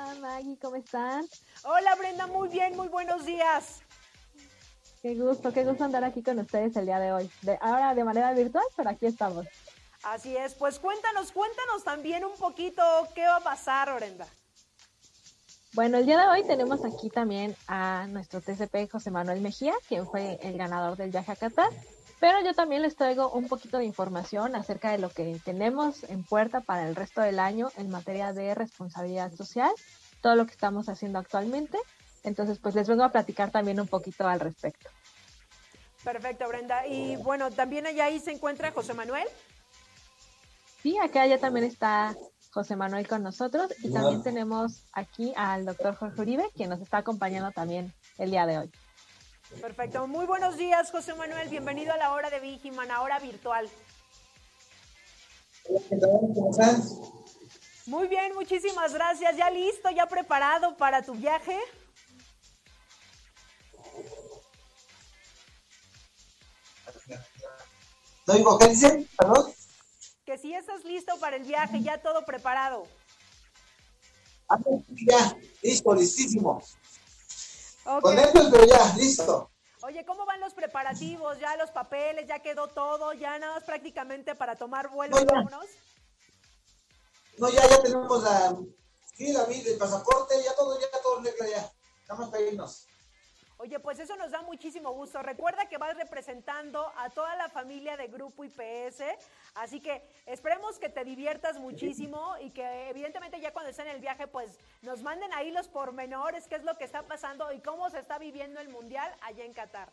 Hola Maggie, ¿cómo están? Hola Brenda, muy bien, muy buenos días. Qué gusto, qué gusto andar aquí con ustedes el día de hoy. De, ahora de manera virtual, pero aquí estamos. Así es, pues cuéntanos, cuéntanos también un poquito qué va a pasar, Brenda. Bueno, el día de hoy tenemos aquí también a nuestro TCP José Manuel Mejía, quien fue el ganador del viaje a Qatar. Pero yo también les traigo un poquito de información acerca de lo que tenemos en puerta para el resto del año en materia de responsabilidad social, todo lo que estamos haciendo actualmente. Entonces, pues les vengo a platicar también un poquito al respecto. Perfecto, Brenda. Y bueno, también allá ahí se encuentra José Manuel. Sí, acá ya también está José Manuel con nosotros y también tenemos aquí al doctor Jorge Uribe, quien nos está acompañando también el día de hoy. Perfecto. Muy buenos días, José Manuel. Bienvenido a la hora de Vigiman, ahora virtual. ¿Cómo estás? Muy bien, muchísimas gracias. ¿Ya listo, ya preparado para tu viaje? ¿No digo qué dicen? ¿Perdón? Que si estás listo para el viaje, ya todo preparado. Ah, ya, listo, listísimo. Con esto, pero ya, listo. Oye, ¿cómo van los preparativos? ¿Ya los papeles? ¿Ya quedó todo? ¿Ya nada más prácticamente para tomar vuelo no? No, ya, ya tenemos la, sí, la, el pasaporte, ya todo, ya todo regla ya. Nada más para irnos. Oye, pues eso nos da muchísimo gusto. Recuerda que vas representando a toda la familia de Grupo IPS, así que esperemos que te diviertas muchísimo y que evidentemente ya cuando estén en el viaje, pues nos manden ahí los pormenores, qué es lo que está pasando y cómo se está viviendo el Mundial allá en Qatar.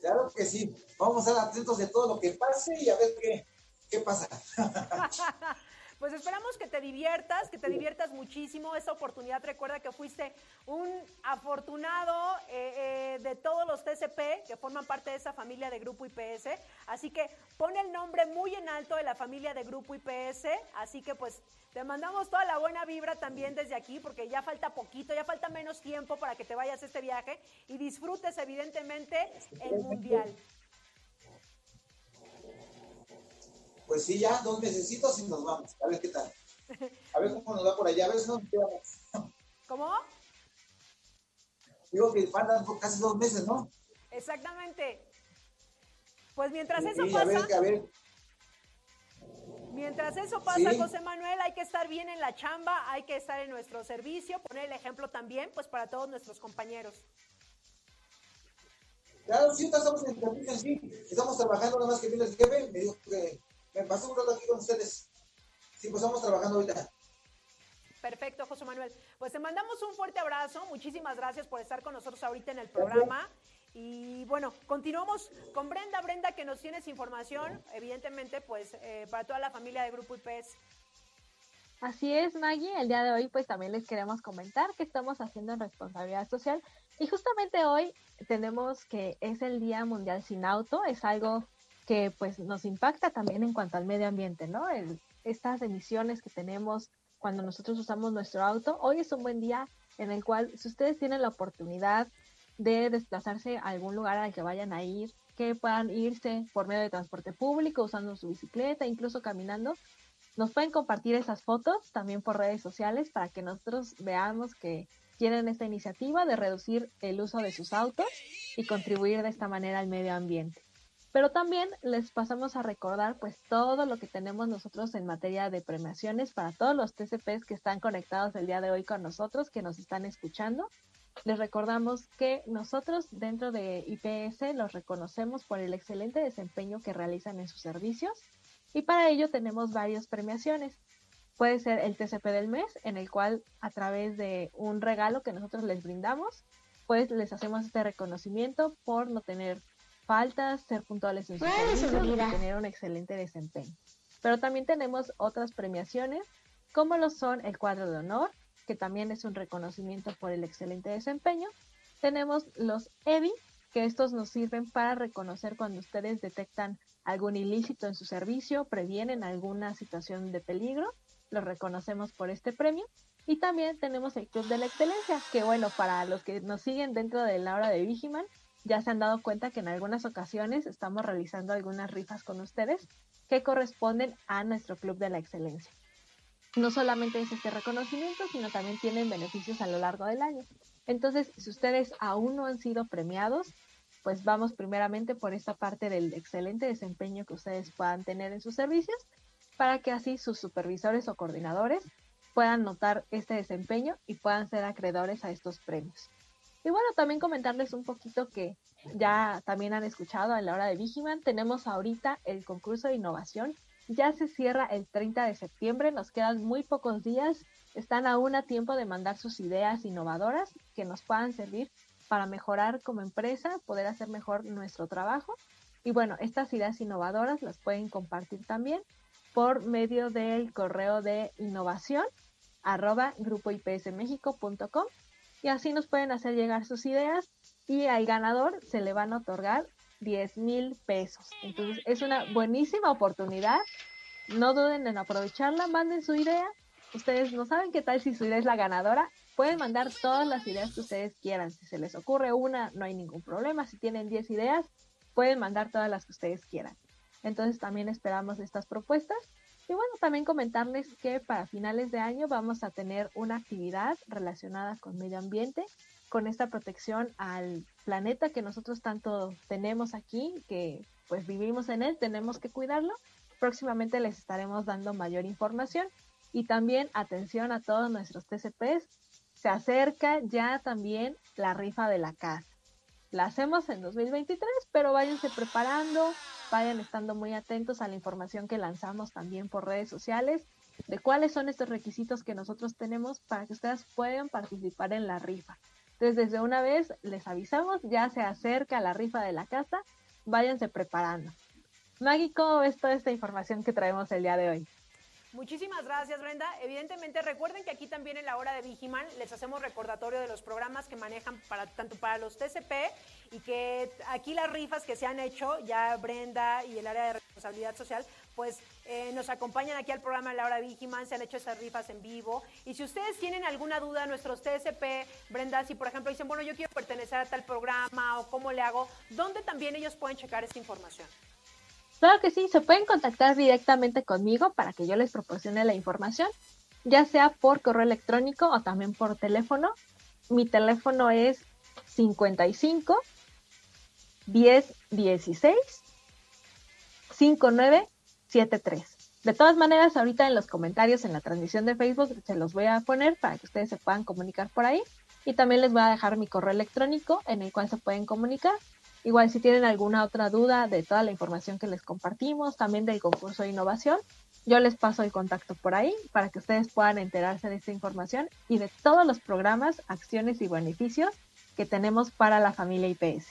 Claro que sí, vamos a estar atentos de todo lo que pase y a ver qué, qué pasa. (laughs) Pues esperamos que te diviertas, que te diviertas muchísimo. Esta oportunidad, recuerda que fuiste un afortunado eh, eh, de todos los TCP que forman parte de esa familia de Grupo IPS. Así que pone el nombre muy en alto de la familia de Grupo IPS. Así que pues te mandamos toda la buena vibra también desde aquí, porque ya falta poquito, ya falta menos tiempo para que te vayas a este viaje y disfrutes evidentemente el Mundial. Pues sí, ya dos necesitos y nos vamos. A ver qué tal. (laughs) A ver cómo nos va por allá. A ver si nos quedamos. ¿Cómo? Digo que faltan casi dos meses, ¿no? Exactamente. Pues mientras eso pasa. A ver, a ver. Mientras eso pasa, José Manuel, hay que estar bien en la chamba, hay que estar en nuestro servicio, poner el ejemplo también, pues para todos nuestros compañeros. Claro, sí, estamos en el sí. Estamos trabajando, nada más que viene el jefe, me dijo que me pasó un rato aquí con ustedes. Sí, pues estamos trabajando ahorita. Perfecto, José Manuel. Pues te mandamos un fuerte abrazo. Muchísimas gracias por estar con nosotros ahorita en el programa. Y bueno, continuamos con Brenda. Brenda, que nos tienes información, evidentemente, pues eh, para toda la familia de Grupo IPS. Así es, Maggie. El día de hoy, pues también les queremos comentar que estamos haciendo en responsabilidad social. Y justamente hoy tenemos que es el Día Mundial Sin Auto. Es algo que pues nos impacta también en cuanto al medio ambiente, ¿no? estas emisiones que tenemos cuando nosotros usamos nuestro auto. Hoy es un buen día en el cual si ustedes tienen la oportunidad de desplazarse a algún lugar al que vayan a ir, que puedan irse por medio de transporte público, usando su bicicleta, incluso caminando, nos pueden compartir esas fotos también por redes sociales para que nosotros veamos que quieren esta iniciativa de reducir el uso de sus autos y contribuir de esta manera al medio ambiente. Pero también les pasamos a recordar pues todo lo que tenemos nosotros en materia de premiaciones para todos los TCPs que están conectados el día de hoy con nosotros, que nos están escuchando. Les recordamos que nosotros dentro de IPS los reconocemos por el excelente desempeño que realizan en sus servicios y para ello tenemos varias premiaciones. Puede ser el TCP del mes, en el cual a través de un regalo que nosotros les brindamos, pues les hacemos este reconocimiento por no tener faltas, ser puntuales en sus servicios y tener un excelente desempeño. Pero también tenemos otras premiaciones, como lo son el cuadro de honor, que también es un reconocimiento por el excelente desempeño. Tenemos los EBI, que estos nos sirven para reconocer cuando ustedes detectan algún ilícito en su servicio, previenen alguna situación de peligro, los reconocemos por este premio. Y también tenemos el Club de la Excelencia, que bueno, para los que nos siguen dentro de la hora de Vigiman, ya se han dado cuenta que en algunas ocasiones estamos realizando algunas rifas con ustedes que corresponden a nuestro Club de la Excelencia. No solamente es este reconocimiento, sino también tienen beneficios a lo largo del año. Entonces, si ustedes aún no han sido premiados, pues vamos primeramente por esta parte del excelente desempeño que ustedes puedan tener en sus servicios, para que así sus supervisores o coordinadores puedan notar este desempeño y puedan ser acreedores a estos premios. Y bueno, también comentarles un poquito que ya también han escuchado en la hora de Vigiman, tenemos ahorita el concurso de innovación. Ya se cierra el 30 de septiembre, nos quedan muy pocos días, están aún a tiempo de mandar sus ideas innovadoras que nos puedan servir para mejorar como empresa, poder hacer mejor nuestro trabajo. Y bueno, estas ideas innovadoras las pueden compartir también por medio del correo de innovación arroba grupoipsmexico.com y así nos pueden hacer llegar sus ideas y al ganador se le van a otorgar 10 mil pesos. Entonces es una buenísima oportunidad. No duden en aprovecharla, manden su idea. Ustedes no saben qué tal si su idea es la ganadora. Pueden mandar todas las ideas que ustedes quieran. Si se les ocurre una, no hay ningún problema. Si tienen 10 ideas, pueden mandar todas las que ustedes quieran. Entonces también esperamos estas propuestas y bueno, también comentarles que para finales de año vamos a tener una actividad relacionada con medio ambiente, con esta protección al planeta que nosotros tanto tenemos aquí, que pues vivimos en él, tenemos que cuidarlo. Próximamente les estaremos dando mayor información y también atención a todos nuestros TCPs. Se acerca ya también la rifa de la casa. La hacemos en 2023, pero váyanse preparando, vayan estando muy atentos a la información que lanzamos también por redes sociales de cuáles son estos requisitos que nosotros tenemos para que ustedes puedan participar en la rifa. Entonces, desde una vez les avisamos, ya se acerca la rifa de la casa, váyanse preparando. Maggie, ¿cómo ves toda esta información que traemos el día de hoy? Muchísimas gracias, Brenda. Evidentemente, recuerden que aquí también en la hora de Vigiman les hacemos recordatorio de los programas que manejan para tanto para los TCP y que aquí las rifas que se han hecho, ya Brenda y el área de responsabilidad social, pues eh, nos acompañan aquí al programa en la hora de Vigiman, se han hecho esas rifas en vivo. Y si ustedes tienen alguna duda, nuestros TSP, Brenda, si por ejemplo dicen, bueno, yo quiero pertenecer a tal programa o cómo le hago, ¿dónde también ellos pueden checar esta información? Claro que sí, se pueden contactar directamente conmigo para que yo les proporcione la información, ya sea por correo electrónico o también por teléfono. Mi teléfono es 55 10 16 5973. De todas maneras, ahorita en los comentarios en la transmisión de Facebook se los voy a poner para que ustedes se puedan comunicar por ahí. Y también les voy a dejar mi correo electrónico en el cual se pueden comunicar Igual si tienen alguna otra duda de toda la información que les compartimos, también del concurso de innovación, yo les paso el contacto por ahí para que ustedes puedan enterarse de esta información y de todos los programas, acciones y beneficios que tenemos para la familia IPS.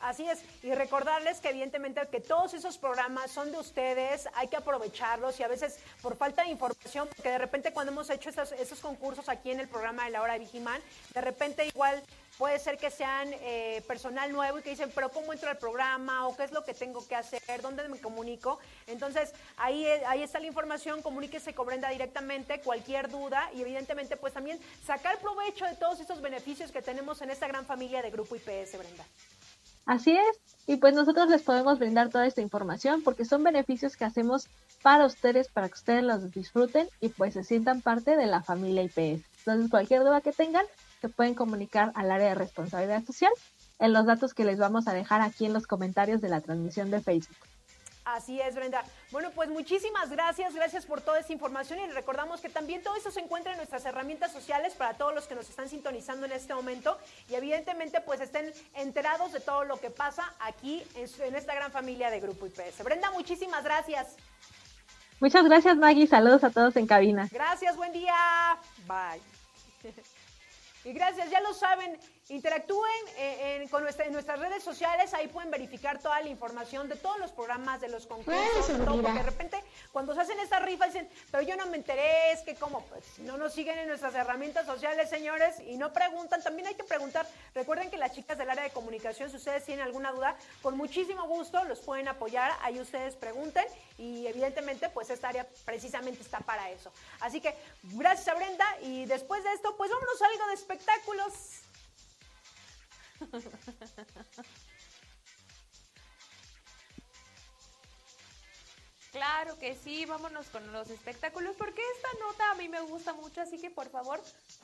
Así es, y recordarles que evidentemente que todos esos programas son de ustedes, hay que aprovecharlos y a veces por falta de información, porque de repente cuando hemos hecho estos, esos concursos aquí en el programa de la hora de de repente igual Puede ser que sean eh, personal nuevo y que dicen, pero ¿cómo entro al programa? ¿O qué es lo que tengo que hacer? ¿Dónde me comunico? Entonces, ahí, eh, ahí está la información, comuníquese con Brenda directamente, cualquier duda y evidentemente pues también sacar provecho de todos estos beneficios que tenemos en esta gran familia de Grupo IPS, Brenda. Así es, y pues nosotros les podemos brindar toda esta información porque son beneficios que hacemos para ustedes, para que ustedes los disfruten y pues se sientan parte de la familia IPS. Entonces, cualquier duda que tengan, se pueden comunicar al área de responsabilidad social en los datos que les vamos a dejar aquí en los comentarios de la transmisión de Facebook. Así es, Brenda. Bueno, pues muchísimas gracias, gracias por toda esa información y recordamos que también todo eso se encuentra en nuestras herramientas sociales para todos los que nos están sintonizando en este momento y evidentemente pues estén enterados de todo lo que pasa aquí en, esta gran familia de Grupo IPS. Brenda, muchísimas gracias. Muchas gracias Maggie, saludos a todos en cabina. Gracias, buen día. Bye. (laughs) Y gracias, ya lo saben, interactúen eh, con en nuestras redes sociales, ahí pueden verificar toda la información de todos los programas, de los concursos, de todo, porque de repente cuando se hacen estas rifas dicen, pero yo no me enteré, es que como, pues no nos siguen en nuestras herramientas sociales, señores, y no preguntan, también hay que preguntar. Recuerden que las chicas del área de comunicación, si ustedes tienen alguna duda, con muchísimo gusto los pueden apoyar, ahí ustedes pregunten y evidentemente pues esta área precisamente está para eso. Así que gracias a Brenda y después de esto pues vámonos a algo de espectáculos. (laughs) Claro que sí, vámonos con los espectáculos porque esta nota a mí me gusta mucho, así que por favor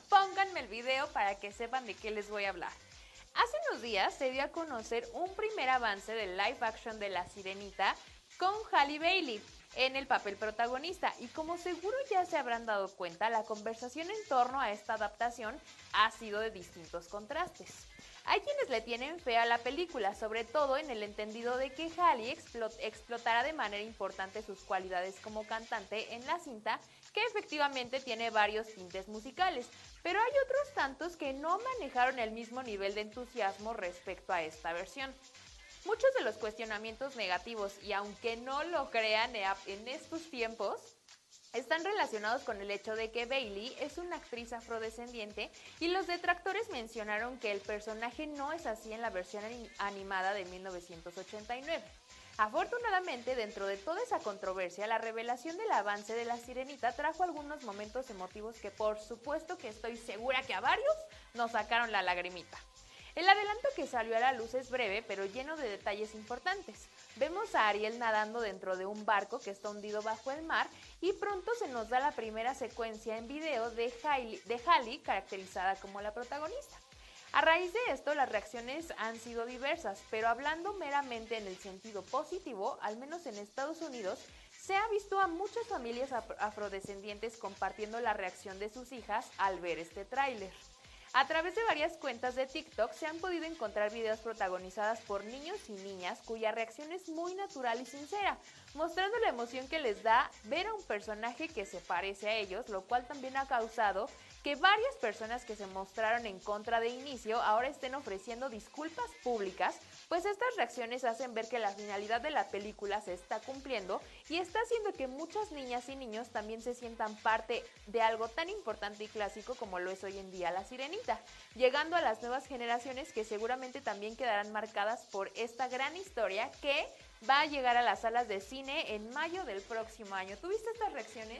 pónganme el video para que sepan de qué les voy a hablar. Hace unos días se dio a conocer un primer avance del live action de La Sirenita con Halle Bailey en el papel protagonista. Y como seguro ya se habrán dado cuenta, la conversación en torno a esta adaptación ha sido de distintos contrastes. Hay quienes le tienen fe a la película, sobre todo en el entendido de que Halle explotará de manera importante sus cualidades como cantante en la cinta, que efectivamente tiene varios tintes musicales, pero hay otros tantos que no manejaron el mismo nivel de entusiasmo respecto a esta versión. Muchos de los cuestionamientos negativos, y aunque no lo crean en estos tiempos, están relacionados con el hecho de que Bailey es una actriz afrodescendiente y los detractores mencionaron que el personaje no es así en la versión animada de 1989. Afortunadamente, dentro de toda esa controversia, la revelación del avance de la sirenita trajo algunos momentos emotivos que por supuesto que estoy segura que a varios nos sacaron la lagrimita. El adelanto que salió a la luz es breve, pero lleno de detalles importantes. Vemos a Ariel nadando dentro de un barco que está hundido bajo el mar y pronto se nos da la primera secuencia en video de Hailey, caracterizada como la protagonista. A raíz de esto, las reacciones han sido diversas, pero hablando meramente en el sentido positivo, al menos en Estados Unidos, se ha visto a muchas familias afrodescendientes compartiendo la reacción de sus hijas al ver este tráiler. A través de varias cuentas de TikTok se han podido encontrar videos protagonizadas por niños y niñas cuya reacción es muy natural y sincera, mostrando la emoción que les da ver a un personaje que se parece a ellos, lo cual también ha causado que varias personas que se mostraron en contra de inicio ahora estén ofreciendo disculpas públicas, pues estas reacciones hacen ver que la finalidad de la película se está cumpliendo y está haciendo que muchas niñas y niños también se sientan parte de algo tan importante y clásico como lo es hoy en día la sirenita, llegando a las nuevas generaciones que seguramente también quedarán marcadas por esta gran historia que va a llegar a las salas de cine en mayo del próximo año. ¿Tuviste estas reacciones?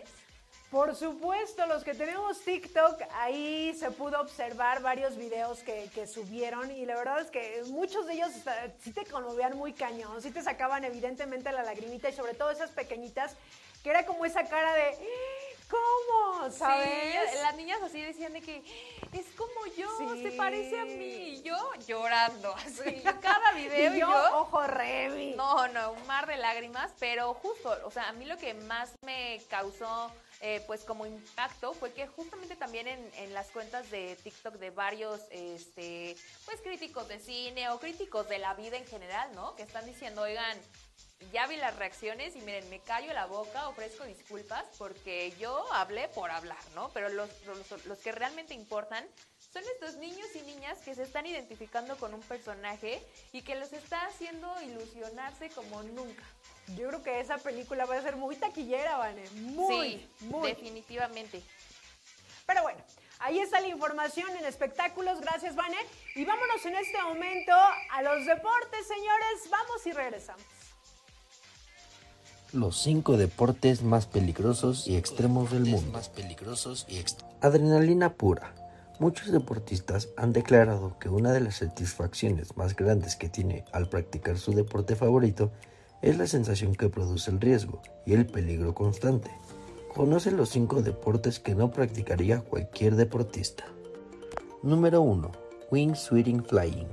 Por supuesto, los que tenemos TikTok, ahí se pudo observar varios videos que, subieron y la verdad es que muchos de ellos sí te conmovían muy cañón, sí te sacaban evidentemente la lagrimita y sobre todo esas pequeñitas, que era como esa cara de... ¿Cómo? ¿Sabes? las niñas así decían de que es como yo, se parece a mí. yo llorando, (laughs) así. Cada video y yo, ojo revi. No, no, un mar de lágrimas, pero justo, o sea, a mí lo que más me causó eh, pues como impacto fue que justamente también en, las cuentas de TikTok de varios este, pues críticos de cine o críticos de la vida en general, ¿no? Que están diciendo, oigan, ya vi las reacciones y miren, me callo la boca, ofrezco disculpas porque yo hablé por hablar, ¿no? Pero los, los, que realmente importan son estos niños y niñas que se están identificando con un personaje y que los está haciendo ilusionarse como nunca. Yo creo que esa película va a ser muy taquillera, Vane. Muy, sí, muy. Definitivamente. Pero bueno, ahí está la información en espectáculos. Gracias, Vane. Y vámonos en este momento a los deportes, señores. Vamos y regresamos. Los cinco deportes más peligrosos y extremos del mundo. Más peligrosos y Adrenalina pura. Muchos deportistas han declarado que una de las satisfacciones más grandes que tiene al practicar su deporte favorito es la sensación que produce el riesgo y el peligro constante. Conoce los cinco deportes que no practicaría cualquier deportista. Número 1. Wing Flying.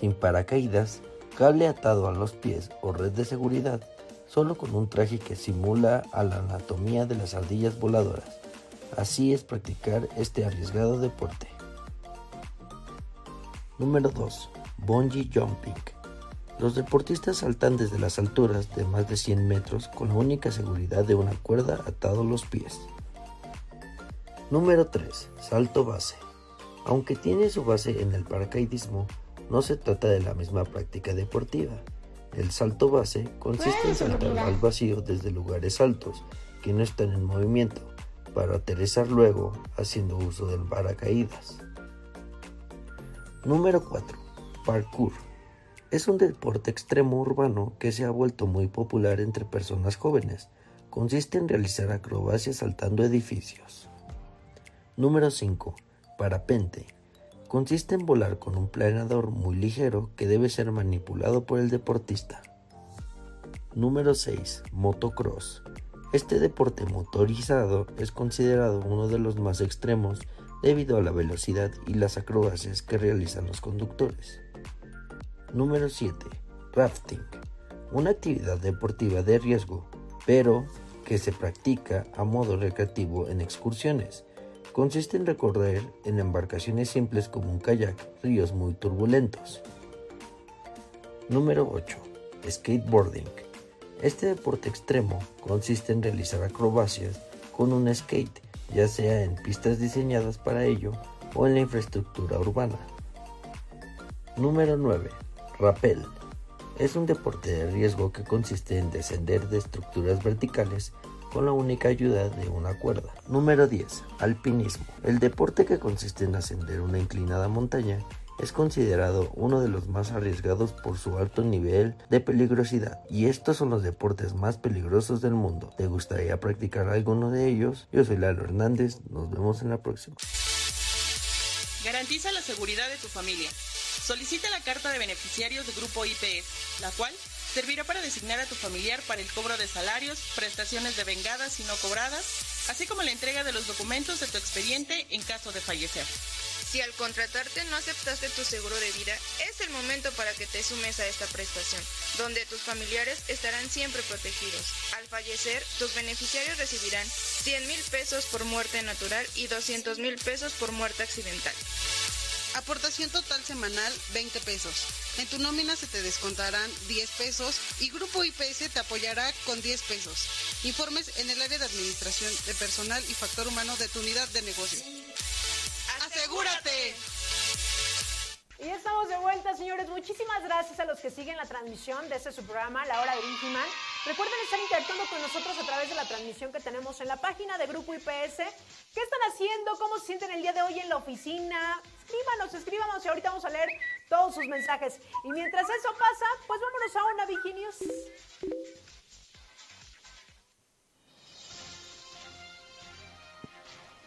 Sin paracaídas, cable atado a los pies o red de seguridad, solo con un traje que simula a la anatomía de las ardillas voladoras. Así es practicar este arriesgado deporte. Número 2. Bungee Jumping. Los deportistas saltan desde las alturas de más de 100 metros con la única seguridad de una cuerda atado a los pies. Número 3. Salto base. Aunque tiene su base en el paracaidismo, no se trata de la misma práctica deportiva. El salto base consiste en saltar al vacío desde lugares altos que no están en movimiento para aterrizar luego haciendo uso del paracaídas. Número 4. Parkour. Es un deporte extremo urbano que se ha vuelto muy popular entre personas jóvenes. Consiste en realizar acrobacias saltando edificios. Número 5. Parapente. Consiste en volar con un planador muy ligero que debe ser manipulado por el deportista. Número 6. Motocross. Este deporte motorizado es considerado uno de los más extremos debido a la velocidad y las acrobacias que realizan los conductores. Número 7. Rafting. Una actividad deportiva de riesgo, pero que se practica a modo recreativo en excursiones consiste en recorrer en embarcaciones simples como un kayak ríos muy turbulentos. Número 8. Skateboarding. Este deporte extremo consiste en realizar acrobacias con un skate, ya sea en pistas diseñadas para ello o en la infraestructura urbana. Número 9. Rappel. Es un deporte de riesgo que consiste en descender de estructuras verticales con la única ayuda de una cuerda. Número 10. Alpinismo. El deporte que consiste en ascender una inclinada montaña es considerado uno de los más arriesgados por su alto nivel de peligrosidad y estos son los deportes más peligrosos del mundo. ¿Te gustaría practicar alguno de ellos? Yo soy Lalo Hernández, nos vemos en la próxima. Garantiza la seguridad de tu familia. Solicita la carta de beneficiarios de Grupo IPS, la cual servirá para designar a tu familiar para el cobro de salarios, prestaciones de vengadas y no cobradas, así como la entrega de los documentos de tu expediente en caso de fallecer. Si al contratarte no aceptaste tu seguro de vida, es el momento para que te sumes a esta prestación, donde tus familiares estarán siempre protegidos. Al fallecer, tus beneficiarios recibirán 100 mil pesos por muerte natural y 200 mil pesos por muerte accidental. Aportación total semanal 20 pesos. En tu nómina se te descontarán 10 pesos y Grupo IPS te apoyará con 10 pesos. Informes en el área de administración de personal y factor humano de tu unidad de negocio. ¡Asegúrate! Y estamos de vuelta, señores. Muchísimas gracias a los que siguen la transmisión de este su programa, La Hora de Vigiman. Recuerden estar interactuando con nosotros a través de la transmisión que tenemos en la página de Grupo IPS. ¿Qué están haciendo? ¿Cómo se sienten el día de hoy en la oficina? Escríbanos, escríbanos y ahorita vamos a leer todos sus mensajes. Y mientras eso pasa, pues vámonos a una Viginius.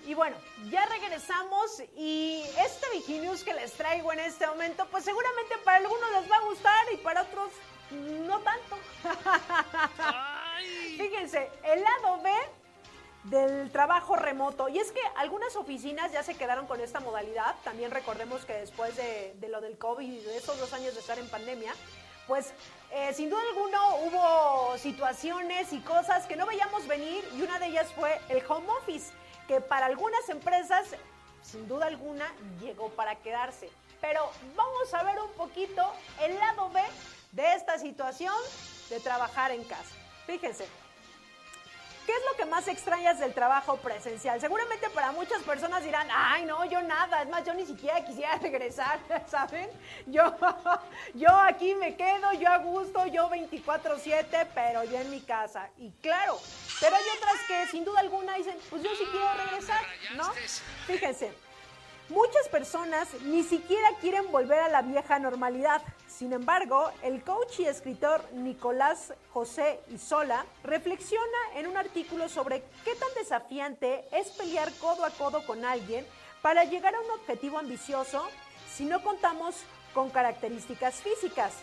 Y bueno, ya regresamos y este Viginius que les traigo en este momento, pues seguramente para algunos les va a gustar y para otros no tanto. (laughs) Fíjense, el lado B del trabajo remoto. Y es que algunas oficinas ya se quedaron con esta modalidad. También recordemos que después de, de lo del COVID y de esos dos años de estar en pandemia, pues eh, sin duda alguno hubo situaciones y cosas que no veíamos venir y una de ellas fue el home office, que para algunas empresas, sin duda alguna, llegó para quedarse. Pero vamos a ver un poquito el lado B de esta situación de trabajar en casa. Fíjense, ¿Qué es lo que más extrañas del trabajo presencial? Seguramente para muchas personas dirán, ay, no, yo nada, es más, yo ni siquiera quisiera (laughs) regresar, ¿saben? Yo, (laughs) yo aquí me quedo, yo a gusto, yo 24/7, pero yo en mi casa. Y claro, pero hay otras que sin duda alguna dicen, pues yo sí quiero regresar, ¿no? Fíjense, muchas personas ni siquiera quieren volver a la vieja normalidad. Sin embargo, el coach y escritor Nicolás José Isola reflexiona en un artículo sobre qué tan desafiante es pelear codo a codo con alguien para llegar a un objetivo ambicioso si no contamos con características físicas.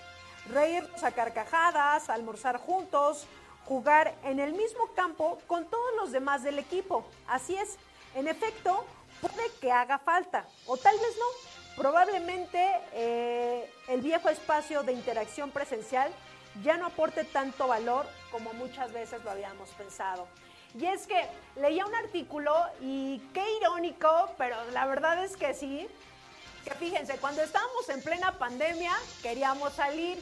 Reírnos a carcajadas, almorzar juntos, jugar en el mismo campo con todos los demás del equipo. Así es, en efecto, puede que haga falta, o tal vez no. Probablemente eh, el viejo espacio de interacción presencial ya no aporte tanto valor como muchas veces lo habíamos pensado. Y es que leía un artículo y qué irónico, pero la verdad es que sí, que fíjense, cuando estábamos en plena pandemia queríamos salir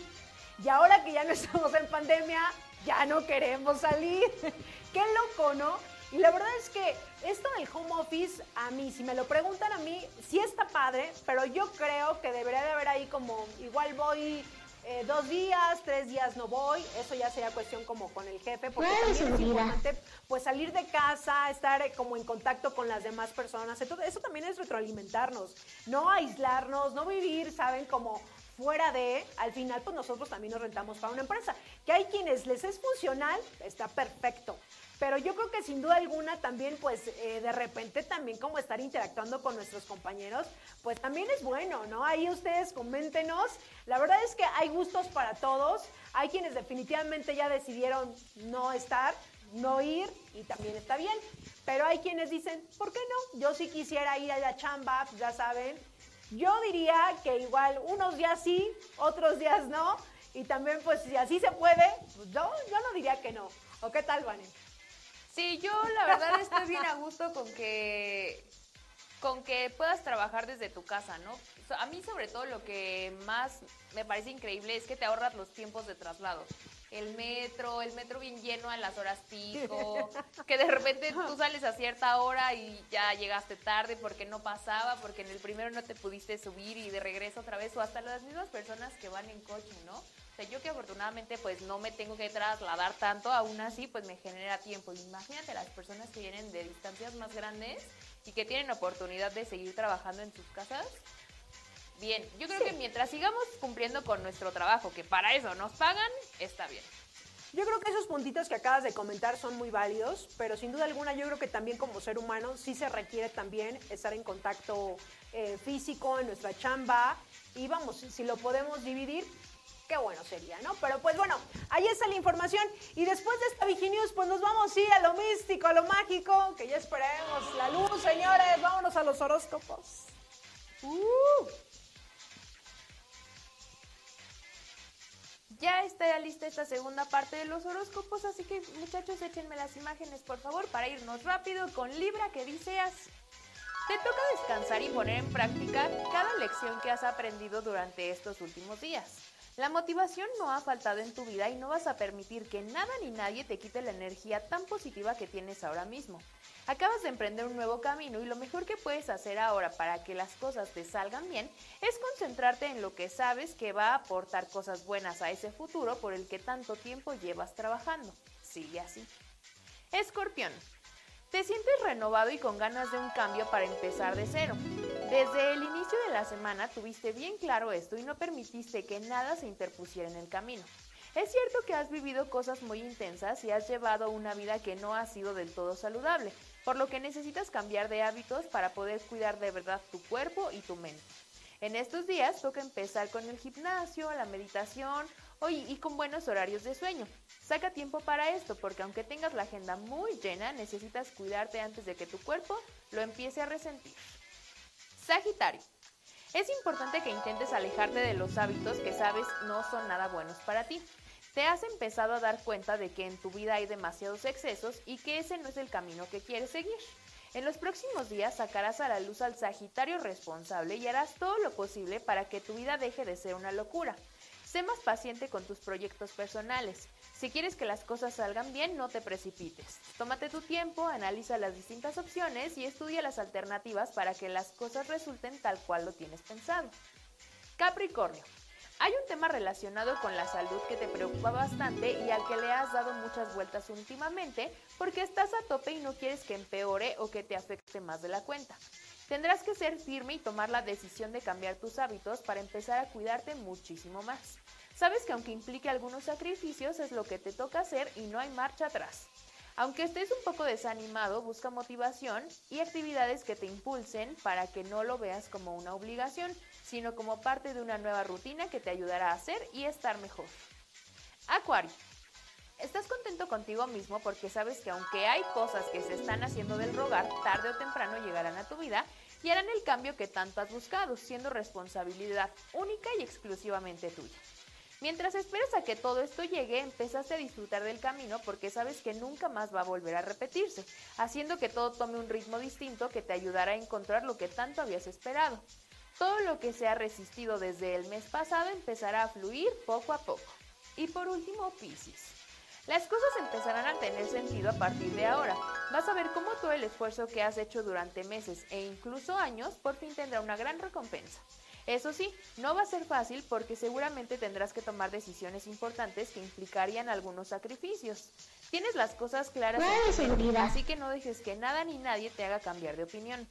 y ahora que ya no (laughs) estamos en pandemia ya no queremos salir. (laughs) qué loco, ¿no? Y la verdad es que esto del home office, a mí, si me lo preguntan a mí, sí está padre, pero yo creo que debería de haber ahí como, igual voy eh, dos días, tres días no voy, eso ya sería cuestión como con el jefe, porque también es importante pues salir de casa, estar eh, como en contacto con las demás personas, entonces eso también es retroalimentarnos, no aislarnos, no vivir, saben, como fuera de, al final pues nosotros también nos rentamos para una empresa, que hay quienes les es funcional, está perfecto, pero yo creo que sin duda alguna también, pues eh, de repente también como estar interactuando con nuestros compañeros, pues también es bueno, ¿no? Ahí ustedes coméntenos. La verdad es que hay gustos para todos. Hay quienes definitivamente ya decidieron no estar, no ir y también está bien. Pero hay quienes dicen, ¿por qué no? Yo sí quisiera ir a la chamba, ya saben. Yo diría que igual unos días sí, otros días no. Y también pues si así se puede, pues yo, yo no diría que no. ¿O qué tal, Vanen? Sí, yo la verdad estoy bien a gusto con que con que puedas trabajar desde tu casa, ¿no? A mí sobre todo lo que más me parece increíble es que te ahorras los tiempos de traslado. El metro, el metro bien lleno a las horas pico, (laughs) que de repente tú sales a cierta hora y ya llegaste tarde porque no pasaba, porque en el primero no te pudiste subir y de regreso otra vez, o hasta las mismas personas que van en coche, ¿no? O sea, yo que afortunadamente pues no me tengo que trasladar tanto, aún así pues me genera tiempo. Imagínate las personas que vienen de distancias más grandes y que tienen oportunidad de seguir trabajando en sus casas. Bien, yo creo que mientras sigamos cumpliendo con nuestro trabajo, que para eso nos pagan, está bien. Yo creo que esos puntitos que acabas de comentar son muy válidos, pero sin duda alguna yo creo que también como ser humano sí se requiere también estar en contacto eh, físico en nuestra chamba y vamos, si lo podemos dividir, qué bueno sería, ¿no? Pero pues bueno, ahí está la información. Y después de esta Viginews, pues nos vamos a ir a lo místico, a lo mágico, que ya esperemos la luz, señores. Vámonos a los horóscopos. Uh. Ya está lista esta segunda parte de los horóscopos, así que muchachos échenme las imágenes por favor para irnos rápido con Libra que dice así. Te toca descansar y poner en práctica cada lección que has aprendido durante estos últimos días. La motivación no ha faltado en tu vida y no vas a permitir que nada ni nadie te quite la energía tan positiva que tienes ahora mismo. Acabas de emprender un nuevo camino y lo mejor que puedes hacer ahora para que las cosas te salgan bien es concentrarte en lo que sabes que va a aportar cosas buenas a ese futuro por el que tanto tiempo llevas trabajando. Sigue así. Escorpión. Te sientes renovado y con ganas de un cambio para empezar de cero. Desde el inicio de la semana tuviste bien claro esto y no permitiste que nada se interpusiera en el camino. Es cierto que has vivido cosas muy intensas y has llevado una vida que no ha sido del todo saludable, por lo que necesitas cambiar de hábitos para poder cuidar de verdad tu cuerpo y tu mente. En estos días toca empezar con el gimnasio, la meditación y con buenos horarios de sueño. Saca tiempo para esto porque aunque tengas la agenda muy llena, necesitas cuidarte antes de que tu cuerpo lo empiece a resentir. Sagitario. Es importante que intentes alejarte de los hábitos que sabes no son nada buenos para ti. Te has empezado a dar cuenta de que en tu vida hay demasiados excesos y que ese no es el camino que quieres seguir. En los próximos días sacarás a la luz al Sagitario responsable y harás todo lo posible para que tu vida deje de ser una locura. Sé más paciente con tus proyectos personales. Si quieres que las cosas salgan bien, no te precipites. Tómate tu tiempo, analiza las distintas opciones y estudia las alternativas para que las cosas resulten tal cual lo tienes pensado. Capricornio. Hay un tema relacionado con la salud que te preocupa bastante y al que le has dado muchas vueltas últimamente porque estás a tope y no quieres que empeore o que te afecte más de la cuenta. Tendrás que ser firme y tomar la decisión de cambiar tus hábitos para empezar a cuidarte muchísimo más. Sabes que aunque implique algunos sacrificios es lo que te toca hacer y no hay marcha atrás. Aunque estés un poco desanimado, busca motivación y actividades que te impulsen para que no lo veas como una obligación, sino como parte de una nueva rutina que te ayudará a hacer y estar mejor. Acuario. Estás contento contigo mismo porque sabes que aunque hay cosas que se están haciendo del rogar, tarde o temprano llegarán a tu vida y harán el cambio que tanto has buscado, siendo responsabilidad única y exclusivamente tuya. Mientras esperas a que todo esto llegue, empezaste a disfrutar del camino porque sabes que nunca más va a volver a repetirse, haciendo que todo tome un ritmo distinto que te ayudará a encontrar lo que tanto habías esperado. Todo lo que se ha resistido desde el mes pasado empezará a fluir poco a poco. Y por último, Piscis. Las cosas empezarán a tener sentido a partir de ahora. Vas a ver cómo todo el esfuerzo que has hecho durante meses e incluso años por fin tendrá una gran recompensa. Eso sí, no va a ser fácil porque seguramente tendrás que tomar decisiones importantes que implicarían algunos sacrificios. Tienes las cosas claras en tu mente, así que no dejes que nada ni nadie te haga cambiar de opinión.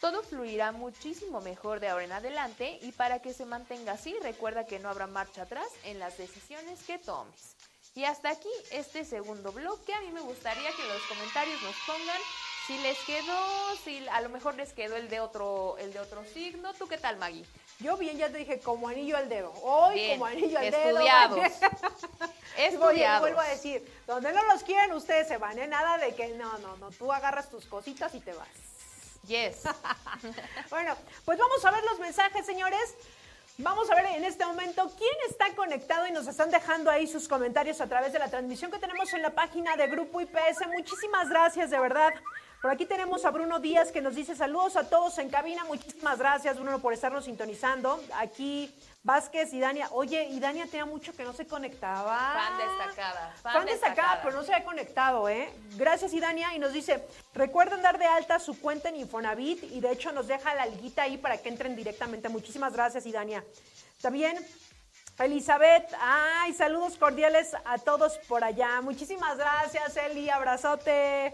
Todo fluirá muchísimo mejor de ahora en adelante y para que se mantenga así, recuerda que no habrá marcha atrás en las decisiones que tomes. Y hasta aquí este segundo bloque. A mí me gustaría que en los comentarios nos pongan si les quedó, si a lo mejor les quedó el de otro, el de otro signo. ¿Tú qué tal, Maggie? Yo bien, ya te dije, como anillo al dedo. Hoy, como anillo al dedo. Estudiados. (laughs) Estudiados. vuelvo a decir, donde no los quieren, ustedes se van, ¿eh? Nada de que, no, no, no, tú agarras tus cositas y te vas. Yes. (laughs) bueno, pues vamos a ver los mensajes, señores. Vamos a ver en este momento quién está conectado y nos están dejando ahí sus comentarios a través de la transmisión que tenemos en la página de Grupo IPS. Muchísimas gracias, de verdad. Por aquí tenemos a Bruno Díaz que nos dice saludos a todos en cabina. Muchísimas gracias, Bruno, por estarnos sintonizando. Aquí Vázquez y Dania. Oye, y Dania tenía mucho que no se conectaba. Fan destacada. Fan, destacada, pero no se ha conectado, ¿eh? Gracias, Idania. Y nos dice, recuerden dar de alta su cuenta en Infonavit y de hecho nos deja la liguita ahí para que entren directamente. Muchísimas gracias, Idania. También Elizabeth, ay, saludos cordiales a todos por allá. Muchísimas gracias, Eli, abrazote.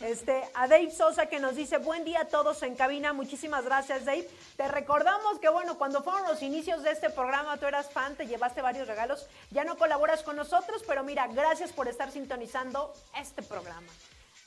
Este, a Dave Sosa que nos dice, buen día a todos en cabina. Muchísimas gracias, Dave. Te recordamos que, bueno, cuando fueron los inicios de este programa, tú eras fan, te llevaste varios regalos. Ya no colaboras con nosotros, pero mira, gracias por estar sintonizando este programa.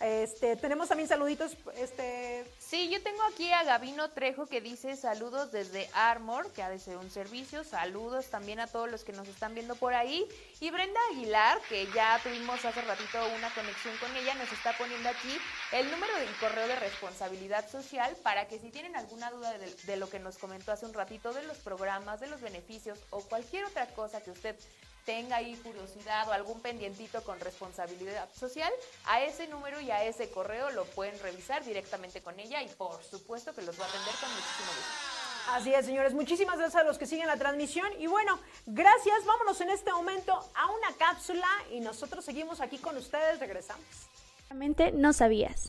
Este, tenemos también saluditos, este... Sí, yo tengo aquí a Gabino Trejo que dice saludos desde Armor, que ha de ser un servicio, saludos también a todos los que nos están viendo por ahí, y Brenda Aguilar, que ya tuvimos hace ratito una conexión con ella, nos está poniendo aquí el número del correo de responsabilidad social para que si tienen alguna duda de lo que nos comentó hace un ratito de los programas, de los beneficios o cualquier otra cosa que usted tenga ahí curiosidad o algún pendientito con responsabilidad social, a ese número y a ese correo lo pueden revisar directamente con ella y por supuesto que los va a atender con muchísimo gusto. Así es, señores. Muchísimas gracias a los que siguen la transmisión. Y bueno, gracias. Vámonos en este momento a una cápsula y nosotros seguimos aquí con ustedes. Regresamos. No sabías.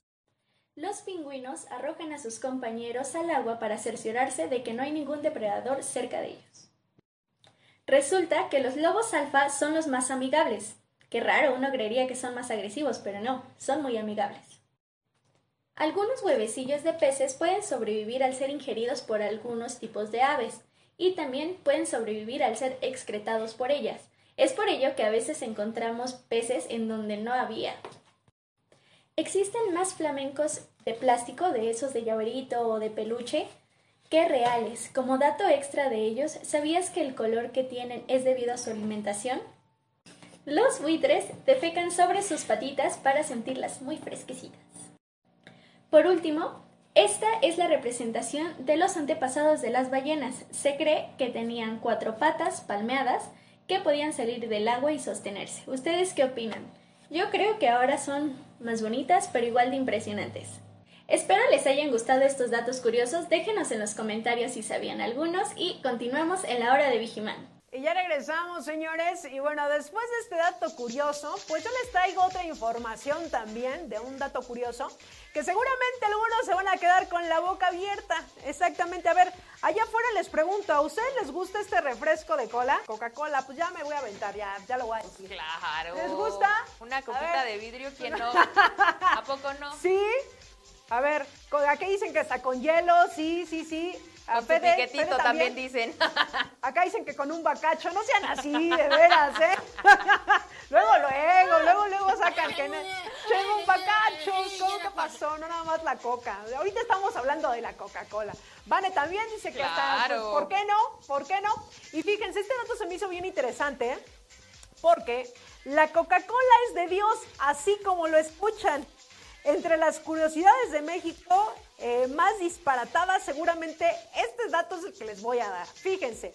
Los pingüinos arrojan a sus compañeros al agua para cerciorarse de que no hay ningún depredador cerca de ellos. Resulta que los lobos alfa son los más amigables. Qué raro, uno creería que son más agresivos, pero no, son muy amigables. Algunos huevecillos de peces pueden sobrevivir al ser ingeridos por algunos tipos de aves y también pueden sobrevivir al ser excretados por ellas. Es por ello que a veces encontramos peces en donde no había. Existen más flamencos de plástico, de esos de llaverito o de peluche, ¡Qué reales! Como dato extra de ellos, ¿sabías que el color que tienen es debido a su alimentación? Los buitres defecan sobre sus patitas para sentirlas muy fresquecitas. Por último, esta es la representación de los antepasados de las ballenas. Se cree que tenían cuatro patas palmeadas que podían salir del agua y sostenerse. ¿Ustedes qué opinan? Yo creo que ahora son más bonitas, pero igual de impresionantes. Espero les hayan gustado estos datos curiosos, déjenos en los comentarios si sabían algunos y continuamos en la hora de Vigimán. Y ya regresamos, señores. Y bueno, después de este dato curioso, pues yo les traigo otra información también de un dato curioso que seguramente algunos se van a quedar con la boca abierta. Exactamente. A ver, allá afuera les pregunto, ¿a ustedes les gusta este refresco de cola? Coca-Cola, pues ya me voy a aventar, ya, ya lo voy a decir. Claro. ¿Les gusta? Una coquita de vidrio, ¿quién (laughs) no? ¿A poco no? Sí. A ver, aquí dicen que está con hielo, sí, sí, sí. A con piquetito también. dicen. (laughs) Acá dicen que con un bacacho, no sean así, de veras, ¿eh? (laughs) luego, luego, luego, luego sacan que Tengo un bacacho, ¿cómo que pasó? No nada más la coca. Ahorita estamos hablando de la Coca-Cola. Vane también dice que está. Pues, ¿Por qué no? ¿Por qué no? Y fíjense, este dato se me hizo bien interesante, ¿eh? porque La Coca-Cola es de Dios, así como lo escuchan. Entre las curiosidades de México eh, más disparatadas, seguramente este dato es el que les voy a dar. Fíjense,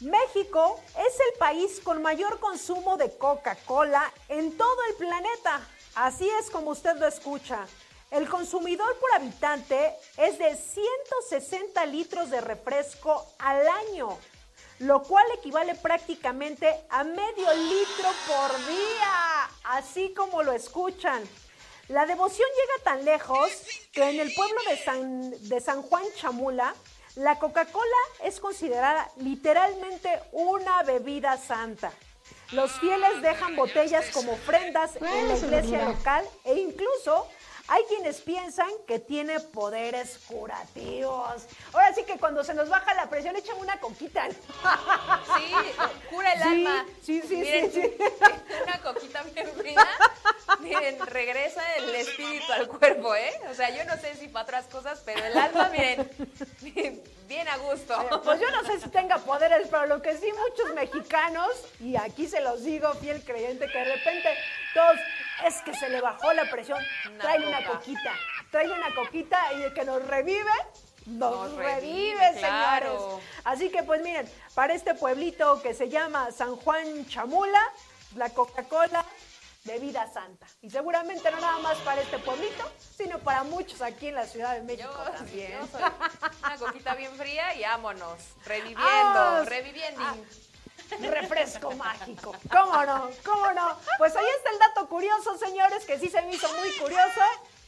México es el país con mayor consumo de Coca-Cola en todo el planeta. Así es como usted lo escucha. El consumidor por habitante es de 160 litros de refresco al año, lo cual equivale prácticamente a medio litro por día, así como lo escuchan. La devoción llega tan lejos que en el pueblo de San, de San Juan Chamula, la Coca-Cola es considerada literalmente una bebida santa. Los fieles dejan botellas como ofrendas en la iglesia local e incluso hay quienes piensan que tiene poderes curativos. Ahora sí que cuando se nos baja la presión, echan una coquita. Sí, cura el alma. Sí, sí, Miren, sí, sí. (laughs) Una coquita bien fría. Miren, regresa el espíritu al cuerpo, ¿eh? O sea, yo no sé si para otras cosas, pero el alma, miren, bien a gusto. Pues yo no sé si tenga poderes, pero lo que sí muchos mexicanos, y aquí se los digo, fiel creyente, que de repente todos, es que se le bajó la presión, trae una coquita, trae una coquita y el que nos revive, nos, revive, señores. Así que pues miren, para este pueblito que se llama San Juan Chamula, la Coca-Cola de vida santa. Y seguramente no nada más para este pueblito, sino para muchos aquí en la Ciudad de México Yo, también. yo soy una coquita bien fría y vámonos. Reviviendo, reviviendo. Ah, refresco mágico. ¿Cómo no? ¿Cómo no? Pues ahí está el dato curioso, señores, que sí se me hizo muy curioso.